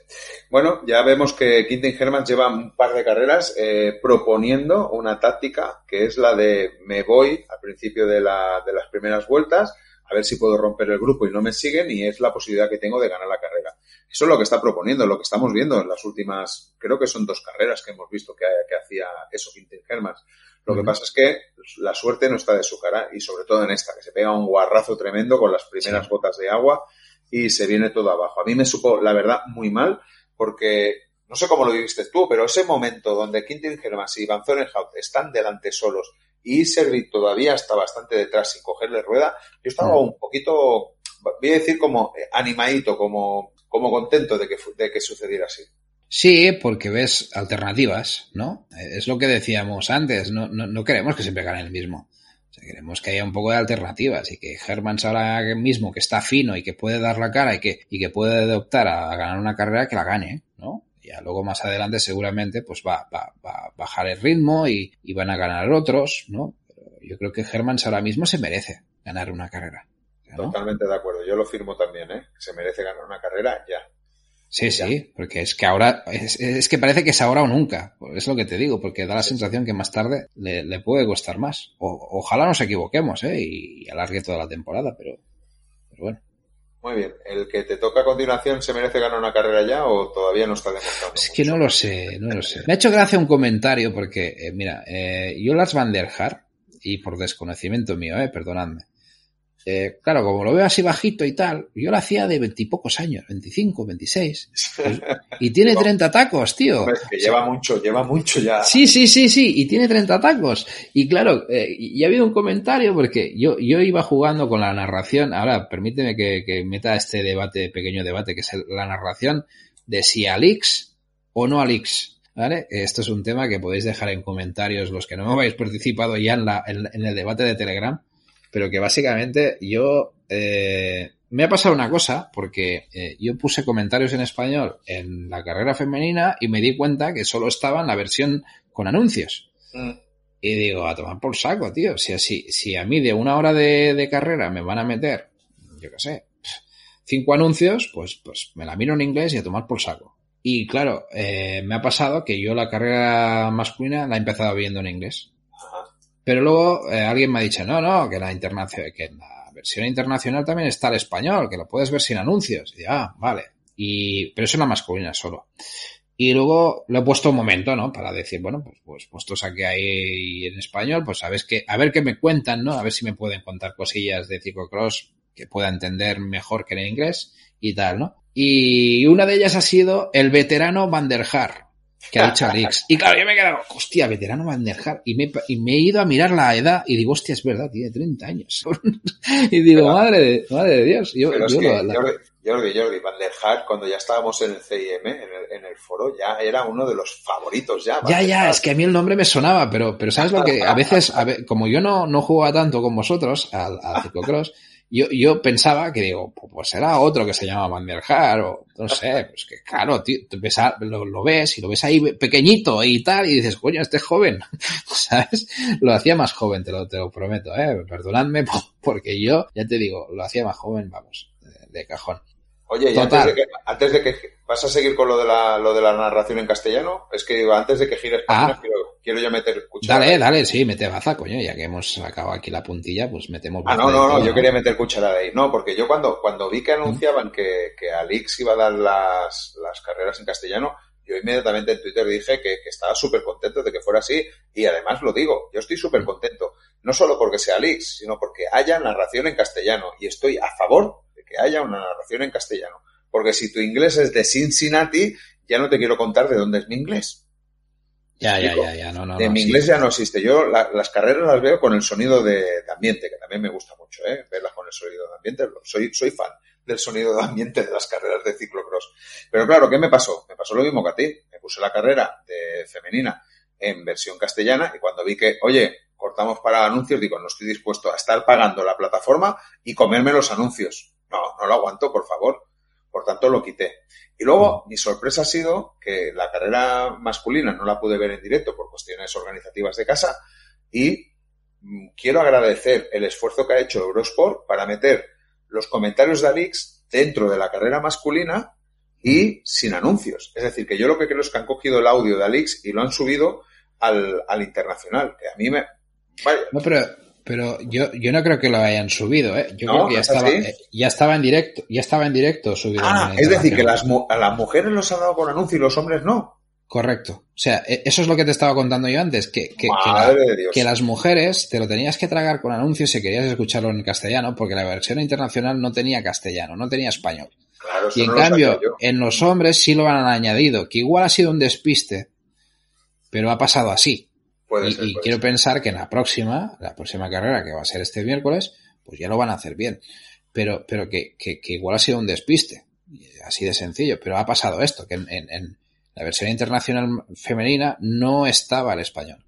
Speaker 2: Bueno, ya vemos que Quintin Hermans lleva un par de carreras eh, proponiendo una táctica que es la de me voy al principio de, la, de las primeras vueltas a ver si puedo romper el grupo y no me siguen y es la posibilidad que tengo de ganar la carrera. Eso es lo que está proponiendo, lo que estamos viendo en las últimas, creo que son dos carreras que hemos visto que, que hacía eso Quintin Hermans. Lo que pasa es que la suerte no está de su cara y sobre todo en esta, que se pega un guarrazo tremendo con las primeras
Speaker 1: Sí.
Speaker 2: gotas de agua y se viene todo abajo. A mí me supo, la verdad, muy mal porque no sé cómo lo viviste tú, pero ese momento donde Quintin Hermans y Van Zorenhout están delante solos y Servit todavía está bastante detrás sin cogerle rueda, yo estaba
Speaker 1: Mm.
Speaker 2: un poquito, voy a decir como eh, animadito, como, como contento de que, de que sucediera así.
Speaker 1: Sí, porque ves alternativas, ¿no? Es lo que decíamos antes, no, no, no queremos que siempre gane el mismo. Queremos que haya un poco de alternativas y que Hermans ahora mismo, que está fino y que puede dar la cara y que, y que puede optar a ganar una carrera, que la gane, ¿no? Ya luego más adelante seguramente pues va, va, va a bajar el ritmo y, van a ganar otros, ¿no? Pero yo creo que Hermans ahora mismo se merece ganar una carrera.
Speaker 2: Totalmente de acuerdo, yo lo firmo también, ¿eh? Se merece ganar una carrera ya.
Speaker 1: Sí, sí, porque es que ahora, es, es que parece que es ahora o nunca. Es lo que te digo, porque da la sensación que más tarde le, le puede costar más. O, ojalá nos equivoquemos, ¿eh? Y, y alargue toda la temporada, pero, pero bueno.
Speaker 2: Muy bien, ¿el que te toca a continuación se merece ganar una carrera ya o todavía no está demostrando?
Speaker 1: Es que no lo sé, no lo sé. Me ha hecho gracia un comentario porque, eh, mira, eh, Jolas van der Haar, y por desconocimiento mío, eh, perdonadme. Eh, claro, como lo veo así bajito y tal, yo lo hacía de veintipocos años, 25, 26. Y, y tiene
Speaker 2: Lleva-
Speaker 1: 30 tacos, tío.
Speaker 2: Es que lleva mucho, lleva mucho ya.
Speaker 1: Sí, sí, sí, sí, y tiene 30 tacos. Y claro, eh, y ha habido un comentario porque yo, yo iba jugando con la narración. Ahora, permíteme que, que meta este debate, pequeño debate, que es la narración de si Alix o no Alix. ¿Vale? Esto es un tema que podéis dejar en comentarios los que no habéis participado ya en, la, en, en el debate de Telegram. Pero que básicamente yo eh, me ha pasado una cosa, porque eh, yo puse comentarios en español en la carrera femenina y me di cuenta que solo estaba en la versión con anuncios.
Speaker 2: Mm.
Speaker 1: Y digo, a tomar por saco, tío. Si, así, si a mí de una hora de, de carrera me van a meter, yo qué sé, cinco anuncios, pues, pues me la miro en inglés y a tomar por saco. Y claro, eh, me ha pasado que yo la carrera masculina la he empezado viendo en inglés. Pero luego eh, alguien me ha dicho, no, no, que la que en la versión internacional también está el español, que lo puedes ver sin anuncios. Y ah, vale. Y, pero es la masculina solo. Y luego lo he puesto un momento, ¿no? Para decir, bueno, pues, pues puestos a que hay en español, pues sabes que, a ver qué me cuentan, ¿no? A ver si me pueden contar cosillas de ciclocross que pueda entender mejor que en inglés y tal, ¿no? Y una de ellas ha sido el veterano Van der Haar, que ha dicho Alix. Y claro, yo me he quedado, hostia, veterano Van der Haar. Y me, y me he ido a mirar la edad y digo, hostia, es verdad, tiene 30 años. y digo,
Speaker 2: Pero-
Speaker 1: madre de, madre de Dios. Yo, yo
Speaker 2: que
Speaker 1: lo- la-
Speaker 2: Jordi, Jordi, Jordi, Van der Haar, cuando ya estábamos en el CIM, en el, en el foro, ya era uno de los favoritos ya. Van
Speaker 1: Ya, ya, es que a mí el nombre me sonaba, pero, pero ¿sabes lo que? A veces, a ve- como yo no, no jugaba tanto con vosotros al, al ciclocross, yo, yo pensaba que digo, pu- pues será otro que se llama Haar, o no sé, pues que claro, tío, ves a- lo, lo ves y lo ves ahí pequeñito y tal, y dices, coño, este es joven, ¿sabes? Lo hacía más joven, te lo, te lo prometo, ¿eh? Perdonadme po- porque yo, ya te digo, lo hacía más joven, vamos, de, de cajón.
Speaker 2: Oye, y antes de, que, antes de que vas a seguir con lo de la, lo de la narración en castellano, es que digo, antes de que gires páginas,
Speaker 1: Ah.
Speaker 2: quiero, quiero ya meter cuchara.
Speaker 1: Dale, dale, sí, mete baza, coño, ya que hemos sacado aquí la puntilla, pues metemos
Speaker 2: Ah,
Speaker 1: baza
Speaker 2: no,
Speaker 1: de
Speaker 2: no, no,
Speaker 1: todo,
Speaker 2: yo quería meter cucharada ahí. No, porque yo cuando, cuando vi que anunciaban que, que Alix iba a dar las, las carreras en castellano, yo inmediatamente en Twitter dije que, que estaba súper contento de que fuera así y además lo digo, yo estoy súper contento, no solo porque sea Alix, sino porque haya narración en castellano y estoy a favor de que haya una narración en castellano. Porque si tu inglés es de Cincinnati, ya no te quiero contar de dónde es mi inglés.
Speaker 1: Ya, ya, ya, ya, no, no.
Speaker 2: de
Speaker 1: no,
Speaker 2: mi
Speaker 1: sí.
Speaker 2: inglés ya no existe. Yo la- las carreras las veo con el sonido de, de ambiente, que también me gusta mucho, ¿eh? Verlas con el sonido de ambiente. Soy, soy fan del sonido de ambiente de las carreras de ciclocross. Pero claro, ¿qué me pasó? Me pasó lo mismo que a ti. Me puse la carrera de femenina en versión castellana y cuando vi que, oye, cortamos para anuncios, digo, no estoy dispuesto a estar pagando la plataforma y comerme los anuncios. No, no lo aguanto, por favor. Por tanto, lo quité. Y luego, mi sorpresa ha sido que la carrera masculina no la pude ver en directo por cuestiones organizativas de casa y mm, quiero agradecer el esfuerzo que ha hecho Eurosport para meter los comentarios de Alix dentro de la carrera masculina y sin anuncios. Es decir, que yo lo que creo es que han cogido el audio de Alix y lo han subido al, al internacional, que a mí me... Vaya,
Speaker 1: No, pero, pero yo, yo no creo que lo hayan subido, ¿eh? Yo
Speaker 2: No,
Speaker 1: creo que
Speaker 2: ¿no
Speaker 1: ya
Speaker 2: es
Speaker 1: estaba, eh, ya estaba en directo, ya estaba en directo subido.
Speaker 2: Ah,
Speaker 1: en
Speaker 2: es decir, que las, a las mujeres los ha dado con anuncio y los hombres no.
Speaker 1: Correcto. O sea, e- eso es lo que te estaba contando yo antes, que, que, que la-
Speaker 2: Madre de Dios.
Speaker 1: que las mujeres te lo tenías que tragar con anuncios si querías escucharlo en castellano, porque la versión internacional no tenía castellano, no tenía español.
Speaker 2: Claro,
Speaker 1: Y en
Speaker 2: no
Speaker 1: cambio, en los hombres sí lo han añadido, que igual ha sido un despiste, pero ha pasado así.
Speaker 2: Puede
Speaker 1: y
Speaker 2: ser,
Speaker 1: y
Speaker 2: puede
Speaker 1: quiero
Speaker 2: ser.
Speaker 1: pensar que en la próxima, la próxima carrera que va a ser este miércoles, pues ya lo van a hacer bien. Pero, pero que, que, que igual ha sido un despiste. Así de sencillo. Pero ha pasado esto, que en, en- en la versión internacional femenina no estaba el español.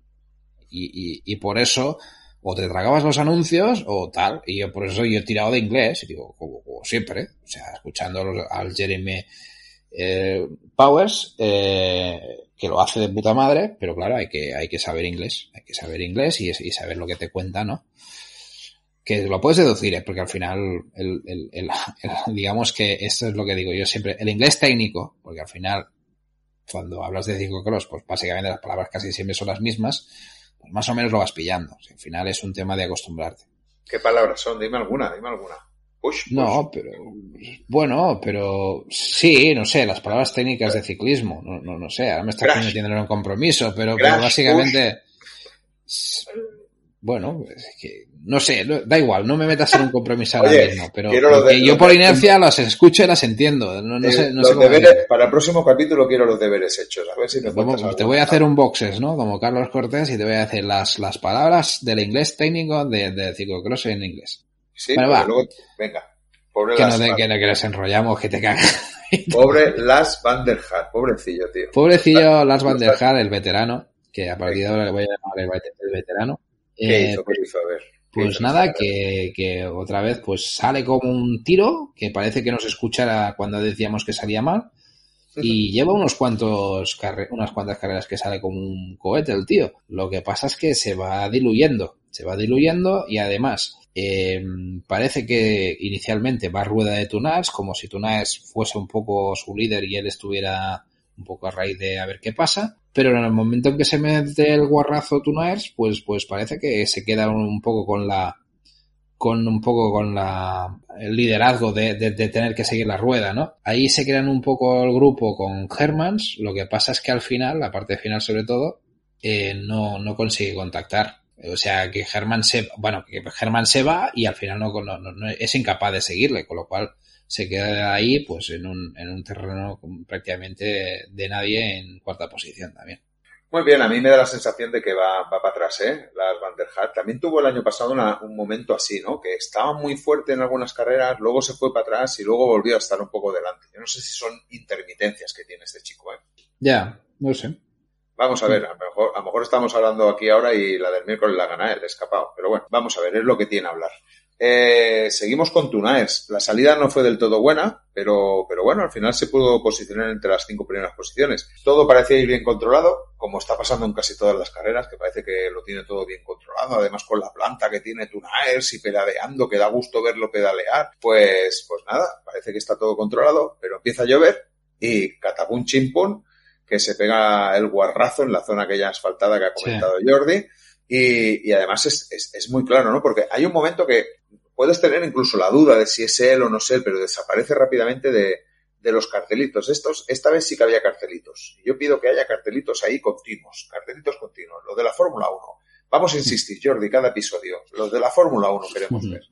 Speaker 1: Y, y, y por eso, o te tragabas los anuncios o tal. Y yo por eso yo he tirado de inglés, y digo, como, como siempre. O sea, escuchando al Jeremy eh, Powers, eh, que lo hace de puta madre, pero claro, hay que, hay que saber inglés, hay que saber inglés y, y saber lo que te cuenta, ¿no? Que lo puedes deducir, ¿eh? porque al final, el, el- el- digamos que esto es lo que digo yo siempre, el inglés técnico, porque al final, cuando hablas de ciclocross, pues básicamente las palabras casi siempre son las mismas, pues más o menos lo vas pillando. O al final es un tema de acostumbrarte.
Speaker 2: ¿Qué palabras son? Dime alguna, dime alguna. Push.
Speaker 1: No, pero bueno, pero sí, no sé, las palabras técnicas de ciclismo, no, no, no sé, ahora me estás metiendo en un compromiso, pero,
Speaker 2: Crash,
Speaker 1: pero básicamente, bueno, es que, no sé, da igual, no me metas en un compromiso ahora
Speaker 2: Oye,
Speaker 1: mismo, pero
Speaker 2: de-
Speaker 1: yo por
Speaker 2: de-
Speaker 1: inercia las escucho y las entiendo, no, no
Speaker 2: Eh,
Speaker 1: sé, no
Speaker 2: los
Speaker 1: sé
Speaker 2: deberes, para el próximo capítulo quiero los deberes hechos. A ver si
Speaker 1: Vamos, te voy a hacer un boxes, ¿no? Como Carlos Cortés y te voy a decir las, las palabras del inglés técnico de, de ciclocross en inglés.
Speaker 2: Sí,
Speaker 1: Bueno, va.
Speaker 2: luego- venga. Pobre
Speaker 1: Que no,
Speaker 2: Las,
Speaker 1: de, que, no- que nos enrollamos, que te cagas.
Speaker 2: pobre Las Van der Haar, pobrecillo, tío.
Speaker 1: Pobrecillo Lars Van der Haar, el veterano, que a partir de ahora le voy a llamar el vet- el veterano.
Speaker 2: ¿Qué
Speaker 1: eh,
Speaker 2: hizo?
Speaker 1: pues,
Speaker 2: ¿Qué hizo? A ver.
Speaker 1: Pues nada, que, que, otra vez pues sale como un tiro, que parece que nos escuchara cuando decíamos que salía mal, y lleva unos cuantos unas cuantas carreras que sale como un cohete el tío. Lo que pasa es que se va diluyendo, se va diluyendo y además eh, parece que inicialmente va a rueda de Tunars, como si Tunars fuese un poco su líder y él estuviera un poco a raíz de a ver qué pasa. Pero en el momento en que se mete el guarrazo Tunars, pues, pues parece que se queda un poco con la, con un poco con la, el liderazgo de, de, tener que seguir la rueda, ¿no? Ahí se crean un poco el grupo con Hermans, lo que pasa es que al final, la parte final sobre todo, eh, no, no consigue contactar. O sea, que Herman se, bueno, que Herman se va y al final no, no, no, es incapaz de seguirle, con lo cual se queda ahí, pues en un, en un terreno prácticamente de nadie en cuarta posición también.
Speaker 2: Muy bien, a mí me da la sensación de que va, va para atrás, ¿eh? Las Van der Hart. También tuvo el año pasado un momento así, ¿no? Que estaba muy fuerte en algunas carreras, luego se fue para atrás y luego volvió a estar un poco delante. Yo no sé si son intermitencias que tiene este chico, ¿eh?
Speaker 1: Ya, no sé.
Speaker 2: Vamos a ver, a lo, mejor, a lo mejor estamos hablando aquí ahora y la del miércoles la gana él, escapado. Pero bueno, vamos a ver, es lo que tiene a hablar. Eh, seguimos con Tunaes. La salida no fue del todo buena, pero, pero bueno, al final se pudo posicionar entre las cinco primeras posiciones. Todo parecía ir bien controlado, como está pasando en casi todas las carreras, que parece que lo tiene todo bien controlado, además con la planta que tiene Tunaes y pedaleando, que da gusto verlo pedalear. Pues, pues nada, parece que está todo controlado, pero empieza a llover y catapum chimpón, que se pega el guarrazo en la zona aquella asfaltada que ha comentado Jordi. Y, y además es, es, es, muy claro, ¿no? Porque hay un momento que puedes tener incluso la duda de si es él o no es él, pero desaparece rápidamente de, de los cartelitos. Estos, esta vez sí que había cartelitos. Yo pido que haya cartelitos ahí continuos, cartelitos continuos. Lo de la Fórmula 1. Vamos a insistir, Jordi, cada episodio. Los de la Fórmula 1 queremos ver.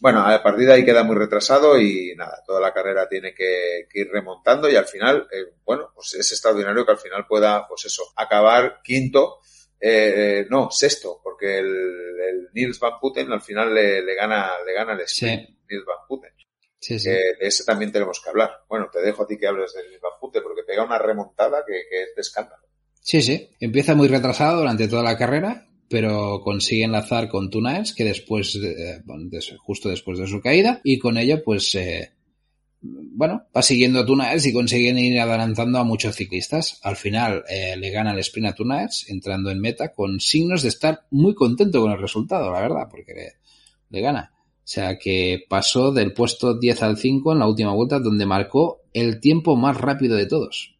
Speaker 2: Bueno, a partir de ahí queda muy retrasado y nada, toda la carrera tiene que, que ir remontando y al final, eh, bueno, pues es extraordinario que al final pueda, pues eso, acabar quinto eh, no, sexto, porque el, el, Nils Van Putten al final le, le gana, le gana el sprint, sí. Nils Van Putten.
Speaker 1: Sí, sí.
Speaker 2: Que de ese también tenemos que hablar. Bueno, te dejo a ti que hables del Nils Van Putten porque pega una remontada que, que es de escándalo.
Speaker 1: Sí, sí. Empieza muy retrasado durante toda la carrera, pero consigue enlazar con Tunaes, que después, de, justo después de su caída, y con ello, pues, eh, bueno, va siguiendo a y consiguen ir adelantando a muchos ciclistas. Al final eh, le gana el sprint a Tunaes, entrando en meta, con signos de estar muy contento con el resultado, la verdad, porque le, le gana. O sea que pasó del puesto 10 al 5 en la última vuelta, donde marcó el tiempo más rápido de todos.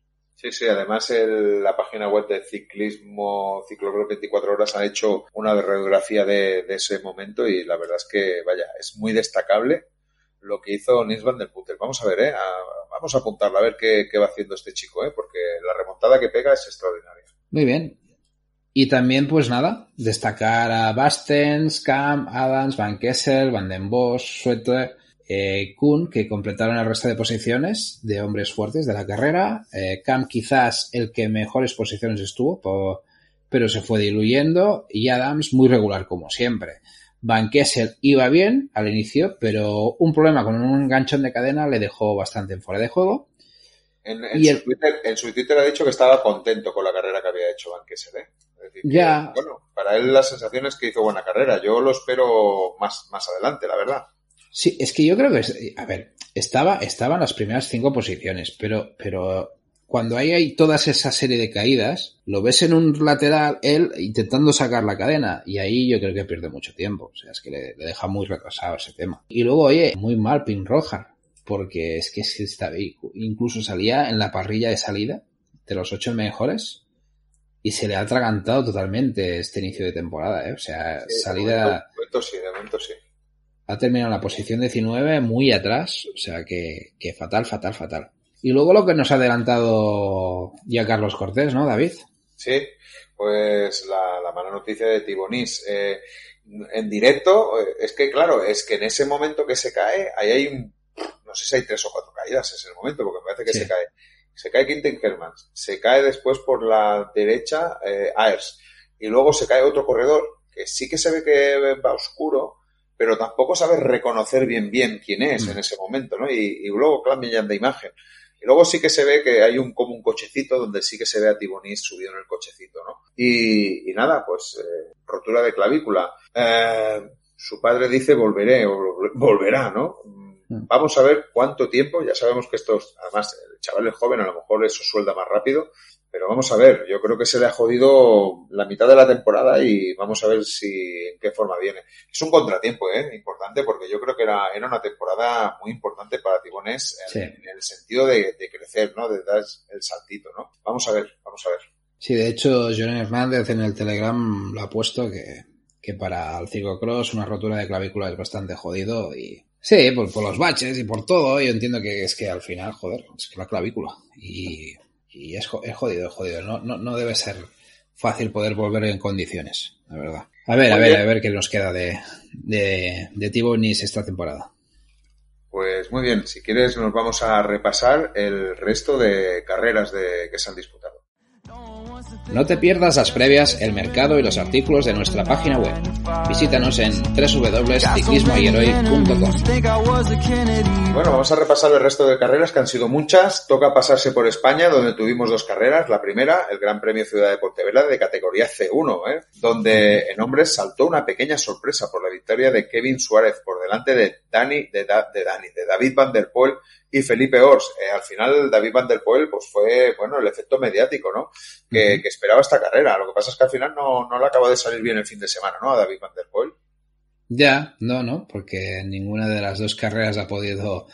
Speaker 2: Sí, sí, además la página web de ciclismo, Ciclocross 24 horas ha hecho una radiografía de, ese momento y la verdad es que, vaya, es muy destacable lo que hizo Nils van der Putter. Vamos a ver, ¿eh? Vamos a apuntarlo, a ver qué, va haciendo este chico, ¿eh? Porque la remontada que pega es extraordinaria.
Speaker 1: Muy bien. Y también, pues nada, destacar a Bastens, Cam, Adams, Van Kessel, Van den Bosch, Sueter, eh, Kuhn, que completaron el resto de posiciones de hombres fuertes de la carrera. Eh, Cam quizás el que mejores posiciones estuvo, por, pero se fue diluyendo. Y Adams muy regular como siempre. Van Kessel iba bien al inicio, pero un problema con un enganchón de cadena le dejó bastante en fuera de juego.
Speaker 2: En, en, su, el... Twitter, en, su, Twitter, ha dicho que estaba contento con la carrera que había hecho Van Kessel. ¿eh? Es decir,
Speaker 1: ya.
Speaker 2: Que, bueno, para él la sensación es que hizo buena carrera. Yo lo espero más, más adelante, la verdad.
Speaker 1: Sí, es que yo creo que, es, a ver, estaba, estaba en las primeras cinco posiciones, pero, pero cuando hay, hay toda esa serie de caídas, lo ves en un lateral él intentando sacar la cadena y ahí yo creo que pierde mucho tiempo. O sea, es que le, le deja muy retrasado ese tema. Y luego, oye, muy mal Pin Roja, porque es que está, incluso salía en la parrilla de salida de los ocho mejores y se le ha atragantado totalmente este inicio de temporada, ¿eh? O sea,
Speaker 2: sí,
Speaker 1: salida...
Speaker 2: De momento sí, de momento sí.
Speaker 1: Ha terminado en la posición 19 muy atrás, o sea que, que fatal, fatal, fatal. Y luego lo que nos ha adelantado ya Carlos Cortés, ¿no, David?
Speaker 2: Sí, pues la, la mala noticia de Tibonís. Eh, en directo, es que claro, es que en ese momento que se cae, ahí hay un, no sé si hay tres o cuatro caídas en ese momento, porque me parece que sí. se cae. Se cae Quinten Hermans, se cae después por la derecha eh, Aers, y luego se cae otro corredor, que sí que se ve que va oscuro, pero tampoco sabe reconocer bien bien quién es mm. en ese momento, ¿no? Y, y luego cambian de imagen. Y luego sí que se ve que hay un como un cochecito donde sí que se ve a Tibonis subido en el cochecito, ¿no? Y, y nada, pues eh, rotura de clavícula. Eh, su padre dice volveré o volverá, ¿no?
Speaker 1: Mm.
Speaker 2: Vamos a ver cuánto tiempo, ya sabemos que estos, además, el chaval es joven, a lo mejor eso suelda más rápido, pero vamos a ver, yo creo que se le ha jodido la mitad de la temporada y vamos a ver si en qué forma viene. Es un contratiempo, ¿eh? Importante porque yo creo que era, era una temporada muy importante para Tibones en,
Speaker 1: Sí.
Speaker 2: en el sentido de, de crecer, ¿no? De dar el saltito, ¿no? Vamos a ver, vamos a ver.
Speaker 1: Sí, de hecho, Joan Hernández en el Telegram lo ha puesto que, que para el ciclocross una rotura de clavícula es bastante jodido y... Sí, por, por los baches y por todo, yo entiendo que es que al final, joder, es que la clavícula y, y es, es jodido, es jodido, no, no, no debe ser fácil poder volver en condiciones, la verdad. A ver, a ver, a ver qué nos queda de, de, de Tibonis esta temporada.
Speaker 2: Pues muy bien, si quieres nos vamos a repasar el resto de carreras de, que se han disputado.
Speaker 1: No te pierdas las previas, el mercado y los artículos de nuestra página web. Visítanos en www.ciclismoyheroi.com.
Speaker 2: Bueno, vamos a repasar el resto de carreras que han sido muchas. Toca pasarse por España, donde tuvimos dos carreras. La primera, el Gran Premio Ciudad de Portevela de categoría C1, ¿eh? donde en hombres saltó una pequeña sorpresa por la victoria de Kevin Suárez por delante de Dani, de, Da- de Dani, de David Van der Poel y Felipe Ors. Eh, al final, David Van der Poel, pues fue, bueno, el efecto mediático, ¿no? Que esperaba esta carrera. Lo que pasa es que al final no, no le acabó de salir bien el fin de semana, ¿no? A David Van der Poel.
Speaker 1: Ya, no, no, porque ninguna de las dos carreras ha podido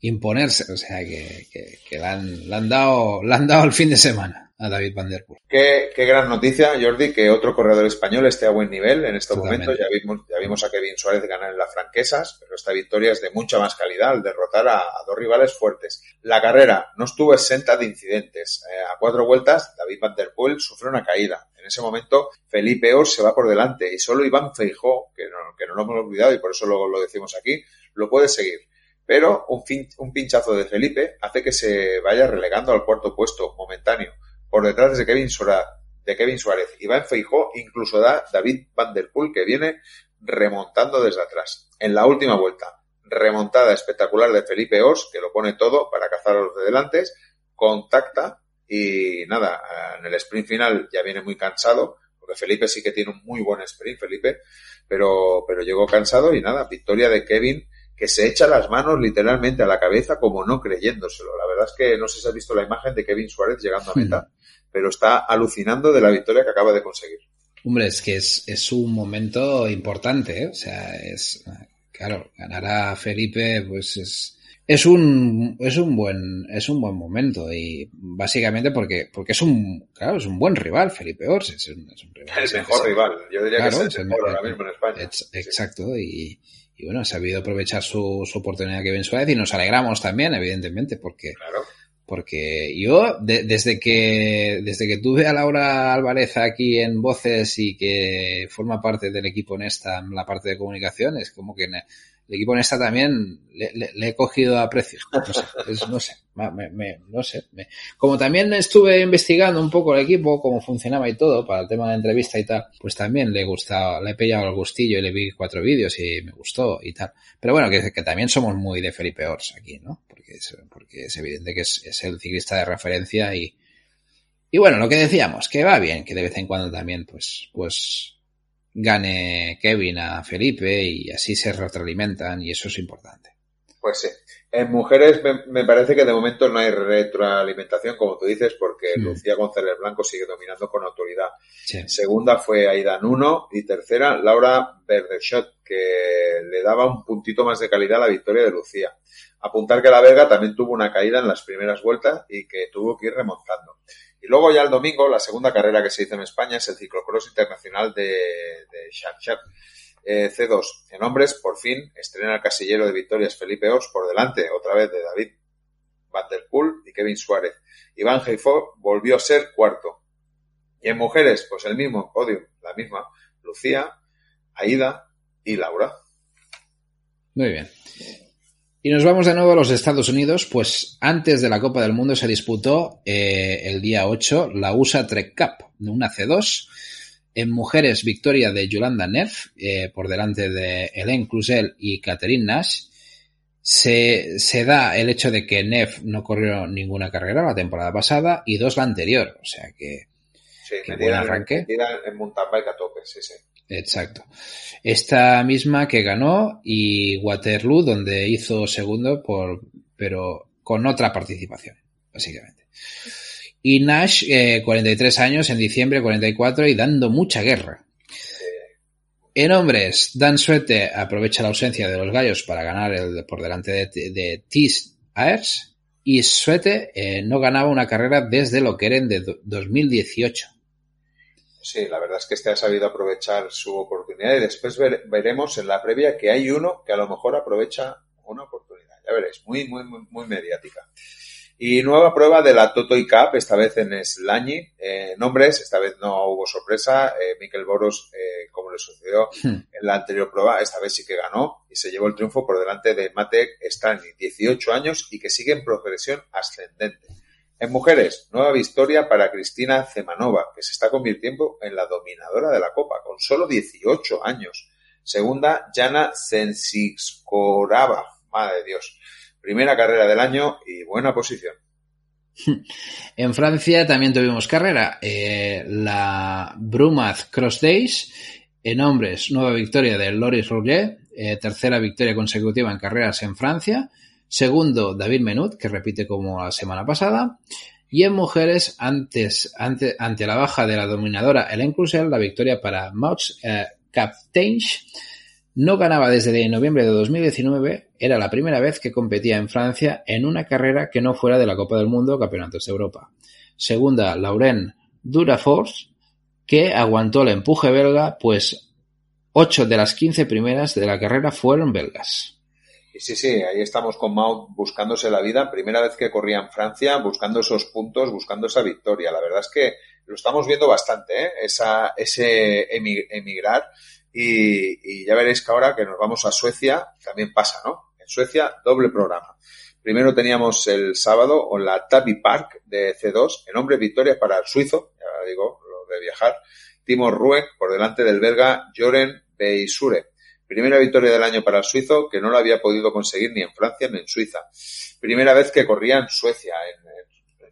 Speaker 1: imponerse, o sea que, que, que le, han, le han dado, le han dado el fin de semana a David Van Der Poel.
Speaker 2: Qué, qué gran noticia, Jordi, que otro corredor español esté a buen nivel en este
Speaker 1: Totalmente.
Speaker 2: momento. Ya vimos, ya vimos a Kevin Suárez ganar en las franquesas, pero esta victoria es de mucha más calidad al derrotar a, a dos rivales fuertes. La carrera no estuvo exenta de incidentes. Eh, a cuatro vueltas, David Van Der Poel sufrió una caída. En ese momento, Felipe Ors se va por delante y solo Iván Feijó, que no, que no lo hemos olvidado y por eso lo, lo decimos aquí, lo puede seguir. Pero un, fin- un pinchazo de Felipe hace que se vaya relegando al cuarto puesto momentáneo por detrás de Kevin Suárez, de Kevin Suárez. Iván Feijó incluso da David Van Der Poel que viene remontando desde atrás. En la última vuelta, remontada espectacular de Felipe Ors, que lo pone todo para cazar a los de delante, contacta y nada, en el sprint final ya viene muy cansado, porque Felipe sí que tiene un muy buen sprint, Felipe, pero, pero llegó cansado y nada, victoria de Kevin que se echa las manos literalmente a la cabeza como no creyéndoselo. La verdad es que no sé si has visto la imagen de Kevin Suárez llegando a meta, pero está alucinando de la victoria que acaba de conseguir.
Speaker 1: Hombre, es que es, es un momento importante, ¿eh? o sea, es, claro, ganar a Felipe, pues es, es un, es un buen, es un buen momento y básicamente porque, porque es un, claro, es un buen rival, Felipe Ors, es un, es un rival.
Speaker 2: El mejor rival, yo diría
Speaker 1: Claro,
Speaker 2: que
Speaker 1: es
Speaker 2: el mejor ahora mismo en España.
Speaker 1: Ex- Exacto, y, y bueno, ha sabido aprovechar su, su oportunidad Kevin Suárez y nos alegramos también, evidentemente, porque,
Speaker 2: Claro.
Speaker 1: porque yo, de- desde que desde que tuve a Laura Álvarez aquí en Voces y que forma parte del equipo Nesta en la parte de comunicación, es como que en el equipo Nesta también le, le- le he cogido aprecio. No sé, no sé, me- me- no sé. como también estuve investigando un poco el equipo, cómo funcionaba y todo, para el tema de entrevista y tal, pues también le gustaba, le he pillado el gustillo y le vi cuatro vídeos y me gustó y tal. Pero bueno, que, que también somos muy de Felipe Ors aquí, ¿no? Porque es, porque es evidente que es, es el ciclista de referencia y, y bueno, lo que decíamos, que va bien, que de vez en cuando también, pues, pues, gane Kevin a Felipe y así se retroalimentan y eso es importante.
Speaker 2: Pues sí. En mujeres me, me parece que de momento no hay retroalimentación, como tú dices, porque
Speaker 1: Mm.
Speaker 2: Lucía González Blanco sigue dominando con autoridad.
Speaker 1: Sí.
Speaker 2: Segunda fue Aida Nuno y tercera Laura Berderschot, que le daba un puntito más de calidad a la victoria de Lucía. Apuntar que la Vega también tuvo una caída en las primeras vueltas y que tuvo que ir remontando. Y luego ya el domingo, la segunda carrera que se hizo en España es el ciclocross internacional de, de. Eh, C2. En hombres, por fin, estrena el casillero de victorias Felipe Ors por delante, otra vez de David Van der Poel y Kevin Suárez. Iván Heifo volvió a ser cuarto. Y en mujeres, pues el mismo podio, la misma, Lucía, Aida y Laura.
Speaker 1: Muy bien. Y nos vamos de nuevo a los Estados Unidos, pues antes de la Copa del Mundo se disputó eh, el día 8 la USA Trek Cup, una C2. En mujeres, victoria de Yolanda Neff eh, por delante de Hélène Cluzel y Catherine Nash. Se, se da el hecho de que Neff no corrió ninguna carrera la temporada pasada y dos la anterior. O sea que
Speaker 2: Sí, metida,
Speaker 1: buen arranque.
Speaker 2: en mountain bike a tope, sí, sí.
Speaker 1: Exacto. Esta misma que ganó y Waterloo, donde hizo segundo, por, pero con otra participación, básicamente. Y Nash, eh, 43 años, en diciembre 44 y dando mucha guerra. En hombres, Dan Suete aprovecha la ausencia de los gallos para ganar el, por delante de, de Tis Aers y Suete eh, no ganaba una carrera desde lo que eran de 2018.
Speaker 2: Sí, la verdad es que este ha sabido aprovechar su oportunidad y después ver, veremos en la previa que hay uno que a lo mejor aprovecha una oportunidad. Ya veréis, muy, muy, muy, muy mediática. Y nueva prueba de la Totoy Cup, esta vez en Slañi. Eh, nombres, esta vez no hubo sorpresa. Eh, Mikel Boros, eh, como le sucedió
Speaker 1: Hmm.
Speaker 2: en la anterior prueba, esta vez sí que ganó y se llevó el triunfo por delante de Matek Slañi, 18 años y que sigue en progresión ascendente. En mujeres, nueva victoria para Cristina Zemanova, que se está convirtiendo en la dominadora de la Copa, con solo 18 años. Segunda, Jana Sensiskorava. Madre de Dios. Primera carrera del año y buena posición.
Speaker 1: En Francia también tuvimos carrera. Eh, la Brumath Cross Days. En hombres, nueva victoria de Loris Rouget. Eh, tercera victoria consecutiva en carreras en Francia. Segundo, David Menut, que repite como la semana pasada. Y en mujeres, antes, ante, la baja de la dominadora Helen Crusel, la victoria para Maux eh, Captainch. No ganaba desde noviembre de 2019, era la primera vez que competía en Francia en una carrera que no fuera de la Copa del Mundo o Campeonatos de Europa. Segunda, Lauren Durafors, que aguantó el empuje belga, pues 8 de las 15 primeras de la carrera fueron belgas.
Speaker 2: Y sí, sí, ahí estamos con Maud buscándose la vida. Primera vez que corría en Francia, buscando esos puntos, buscando esa victoria. La verdad es que lo estamos viendo bastante, ¿eh? Esa, ese emigrar. Y, y, ya veréis que ahora que nos vamos a Suecia, también pasa, ¿no? En Suecia, doble programa. Primero teníamos el sábado en la Tabi Park de C2, en hombre victoria para el suizo, ya digo, lo de viajar, Timo Ruek por delante del belga Joren Beisure. Primera victoria del año para el suizo, que no lo había podido conseguir ni en Francia ni en Suiza. Primera vez que corría en Suecia en,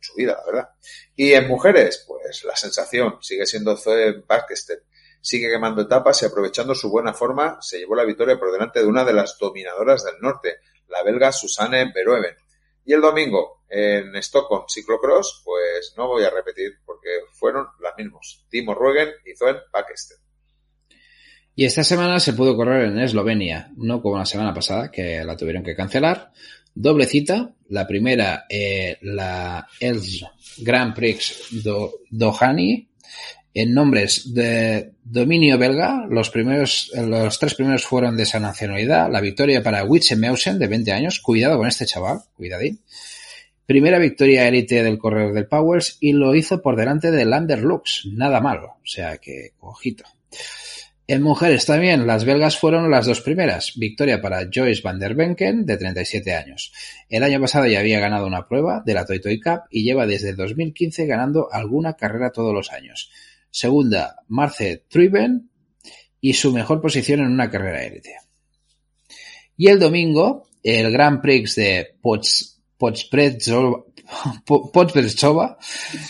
Speaker 2: su vida, la verdad. Y en mujeres, pues la sensación sigue siendo Zoe Bakestedt sigue quemando etapas y aprovechando su buena forma se llevó la victoria por delante de una de las dominadoras del norte, la belga Susanne Verhoeven. Y el domingo en Stockholm Ciclocross, pues no voy a repetir porque fueron las mismos, Timo Ruegen y Zoen Pakestedt.
Speaker 1: Y esta semana se pudo correr en Eslovenia, no como la semana pasada, que la tuvieron que cancelar. Doble cita, la primera, eh, la Els Grand Prix do, Dohani, en nombres de dominio belga, los primeros, los tres primeros fueron de esa nacionalidad. La victoria para Witsemeusen, de 20 años. Cuidado con este chaval, cuidadín. Primera victoria élite del corredor del Powers y lo hizo por delante de Landerlux. Nada malo. O sea que, ojito. En mujeres también, las belgas fueron las dos primeras. Victoria para Joyce van der Benken, de 37 años. El año pasado ya había ganado una prueba de la Toy Toy Cup y lleva desde 2015 ganando alguna carrera todos los años segunda Marce Truiven y su mejor posición en una carrera élite. Y el domingo, el Grand Prix de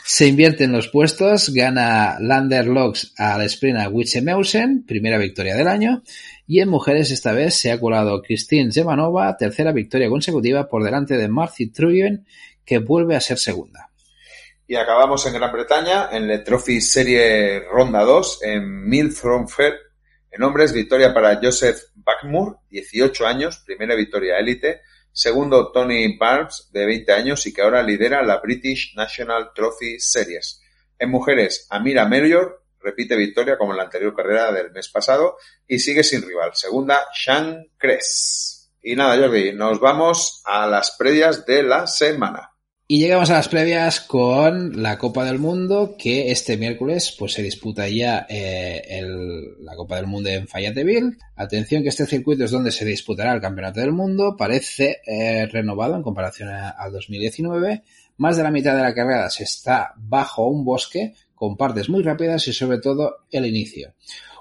Speaker 1: Se invierte en los puestos, gana Lander Locks al sprint a Witsemeusen, primera victoria del año, y en mujeres esta vez se ha colado Christine Zemanova, tercera victoria consecutiva por delante de Marcy Truiven, que vuelve a ser segunda.
Speaker 2: Y acabamos en Gran Bretaña, en la Trophy Serie Ronda 2, en Milthronfer. En hombres, victoria para Joseph Backmoor, 18 años, primera victoria élite. Segundo, Tony Barnes, de 20 años y que ahora lidera la British National Trophy Series. En mujeres, Amira Melior, repite victoria como en la anterior carrera del mes pasado y sigue sin rival. Segunda, Sean Kress. Y nada, Jordi, nos vamos a las previas de la semana.
Speaker 1: Y llegamos a las previas con la Copa del Mundo, que este miércoles pues se disputa ya eh, la Copa del Mundo en Fayetteville. Atención que este circuito es donde se disputará el Campeonato del Mundo. Parece eh, renovado en comparación al 2019. Más de la mitad de la carrera se está bajo un bosque con partes muy rápidas y sobre todo el inicio.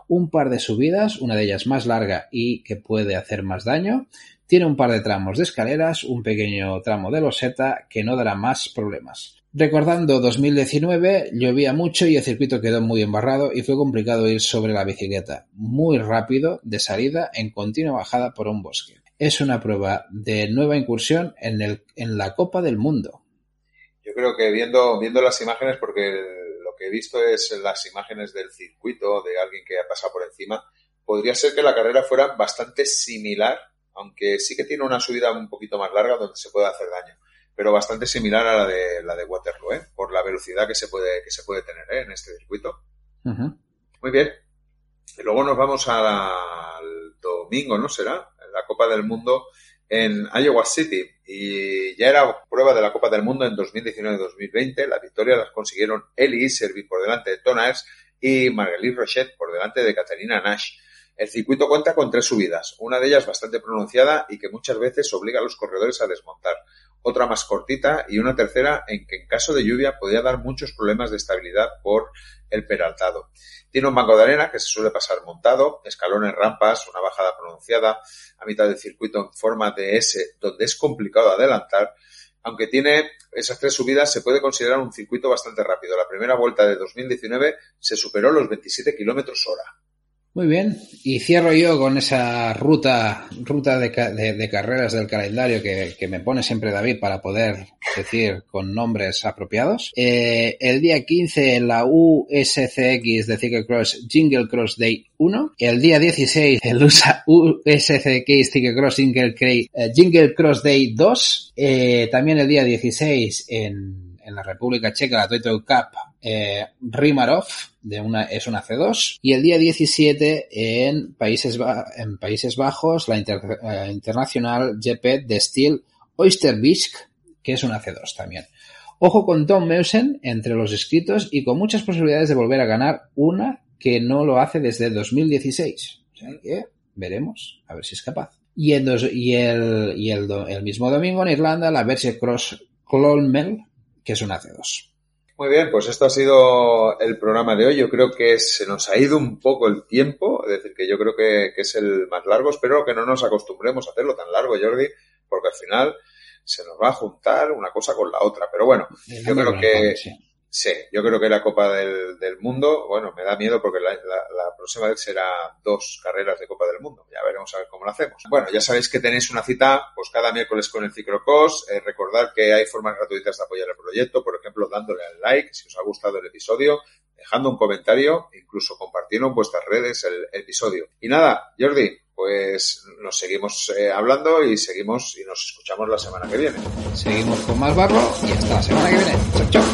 Speaker 1: Un par de subidas, una de ellas más larga y que puede hacer más daño. Tiene un par de tramos de escaleras, un pequeño tramo de loseta que no dará más problemas. Recordando 2019, llovía mucho y el circuito quedó muy embarrado y fue complicado ir sobre la bicicleta, muy rápido de salida en continua bajada por un bosque. Es una prueba de nueva incursión en, el, en la Copa del Mundo.
Speaker 2: Yo creo que viendo, viendo las imágenes, porque lo que he visto es las imágenes del circuito, de alguien que ha pasado por encima, podría ser que la carrera fuera bastante similar, aunque sí que tiene una subida un poquito más larga donde se puede hacer daño pero bastante similar a la de la de Waterloo, ¿eh? por la velocidad que se puede, que se puede tener ¿eh? en este circuito. Muy bien. Y luego nos vamos al domingo, ¿no será? La Copa del Mundo en Iowa City. Y ya era prueba de la Copa del Mundo en 2019-2020. La victoria las consiguieron Eli Servi por delante de Tonas y Marguerite Rochette por delante de Caterina Nash. El circuito cuenta con tres subidas, una de ellas bastante pronunciada y que muchas veces obliga a los corredores a desmontar otra más cortita y una tercera en que en caso de lluvia podría dar muchos problemas de estabilidad por el peraltado. Tiene un banco de arena que se suele pasar montado, escalones, rampas, una bajada pronunciada a mitad del circuito en forma de S donde es complicado adelantar. Aunque tiene esas tres subidas, se puede considerar un circuito bastante rápido. La primera vuelta de 2019 se superó los 27 kilómetros hora.
Speaker 1: Muy bien, y cierro yo con esa ruta, ruta de, carreras del calendario que, me pone siempre David para poder decir con nombres apropiados. Eh, el día 15 en la USCX de Cyclecross Jingle Cross Day 1. El día 16 el USA, USCX Cyclecross Jingle, eh, Jingle Cross Day 2. Eh, también el día 16 en, en la República Checa la Toyota Cup eh, Rimarov, de una, es una C2, y el día 17 en Países, en Países Bajos, la eh, Internacional GP de Steel Oysterbisk, que es una C2 también. Ojo con Tom Meusen entre los inscritos y con muchas posibilidades de volver a ganar una que no lo hace desde 2016. O que veremos, a ver si es capaz. Y, el, y, el, y el, el mismo domingo en Irlanda, la Verse Cross Clonmel, que es una C2.
Speaker 2: Muy bien, pues esto ha sido el programa de hoy. Yo creo que se nos ha ido un poco el tiempo, es decir, que yo creo que, es el más largo. Espero que no nos acostumbremos a hacerlo tan largo, Jordi, porque al final se nos va a juntar una cosa con la otra. Pero bueno, yo creo que Sí, yo creo que la Copa del, del Mundo, bueno, me da miedo porque la, próxima vez será dos carreras de Copa del Mundo. Ya veremos a ver cómo lo hacemos. Bueno, ya sabéis que tenéis una cita pues cada miércoles con el Ciclocos. Eh, recordad que hay formas gratuitas de apoyar el proyecto, por ejemplo, dándole al like si os ha gustado el episodio, dejando un comentario, incluso compartiendo en vuestras redes el, episodio. Y nada, Jordi, pues nos seguimos eh, hablando y seguimos y nos escuchamos la semana que viene.
Speaker 1: Seguimos con más barro y hasta la semana que viene. Chao, chao.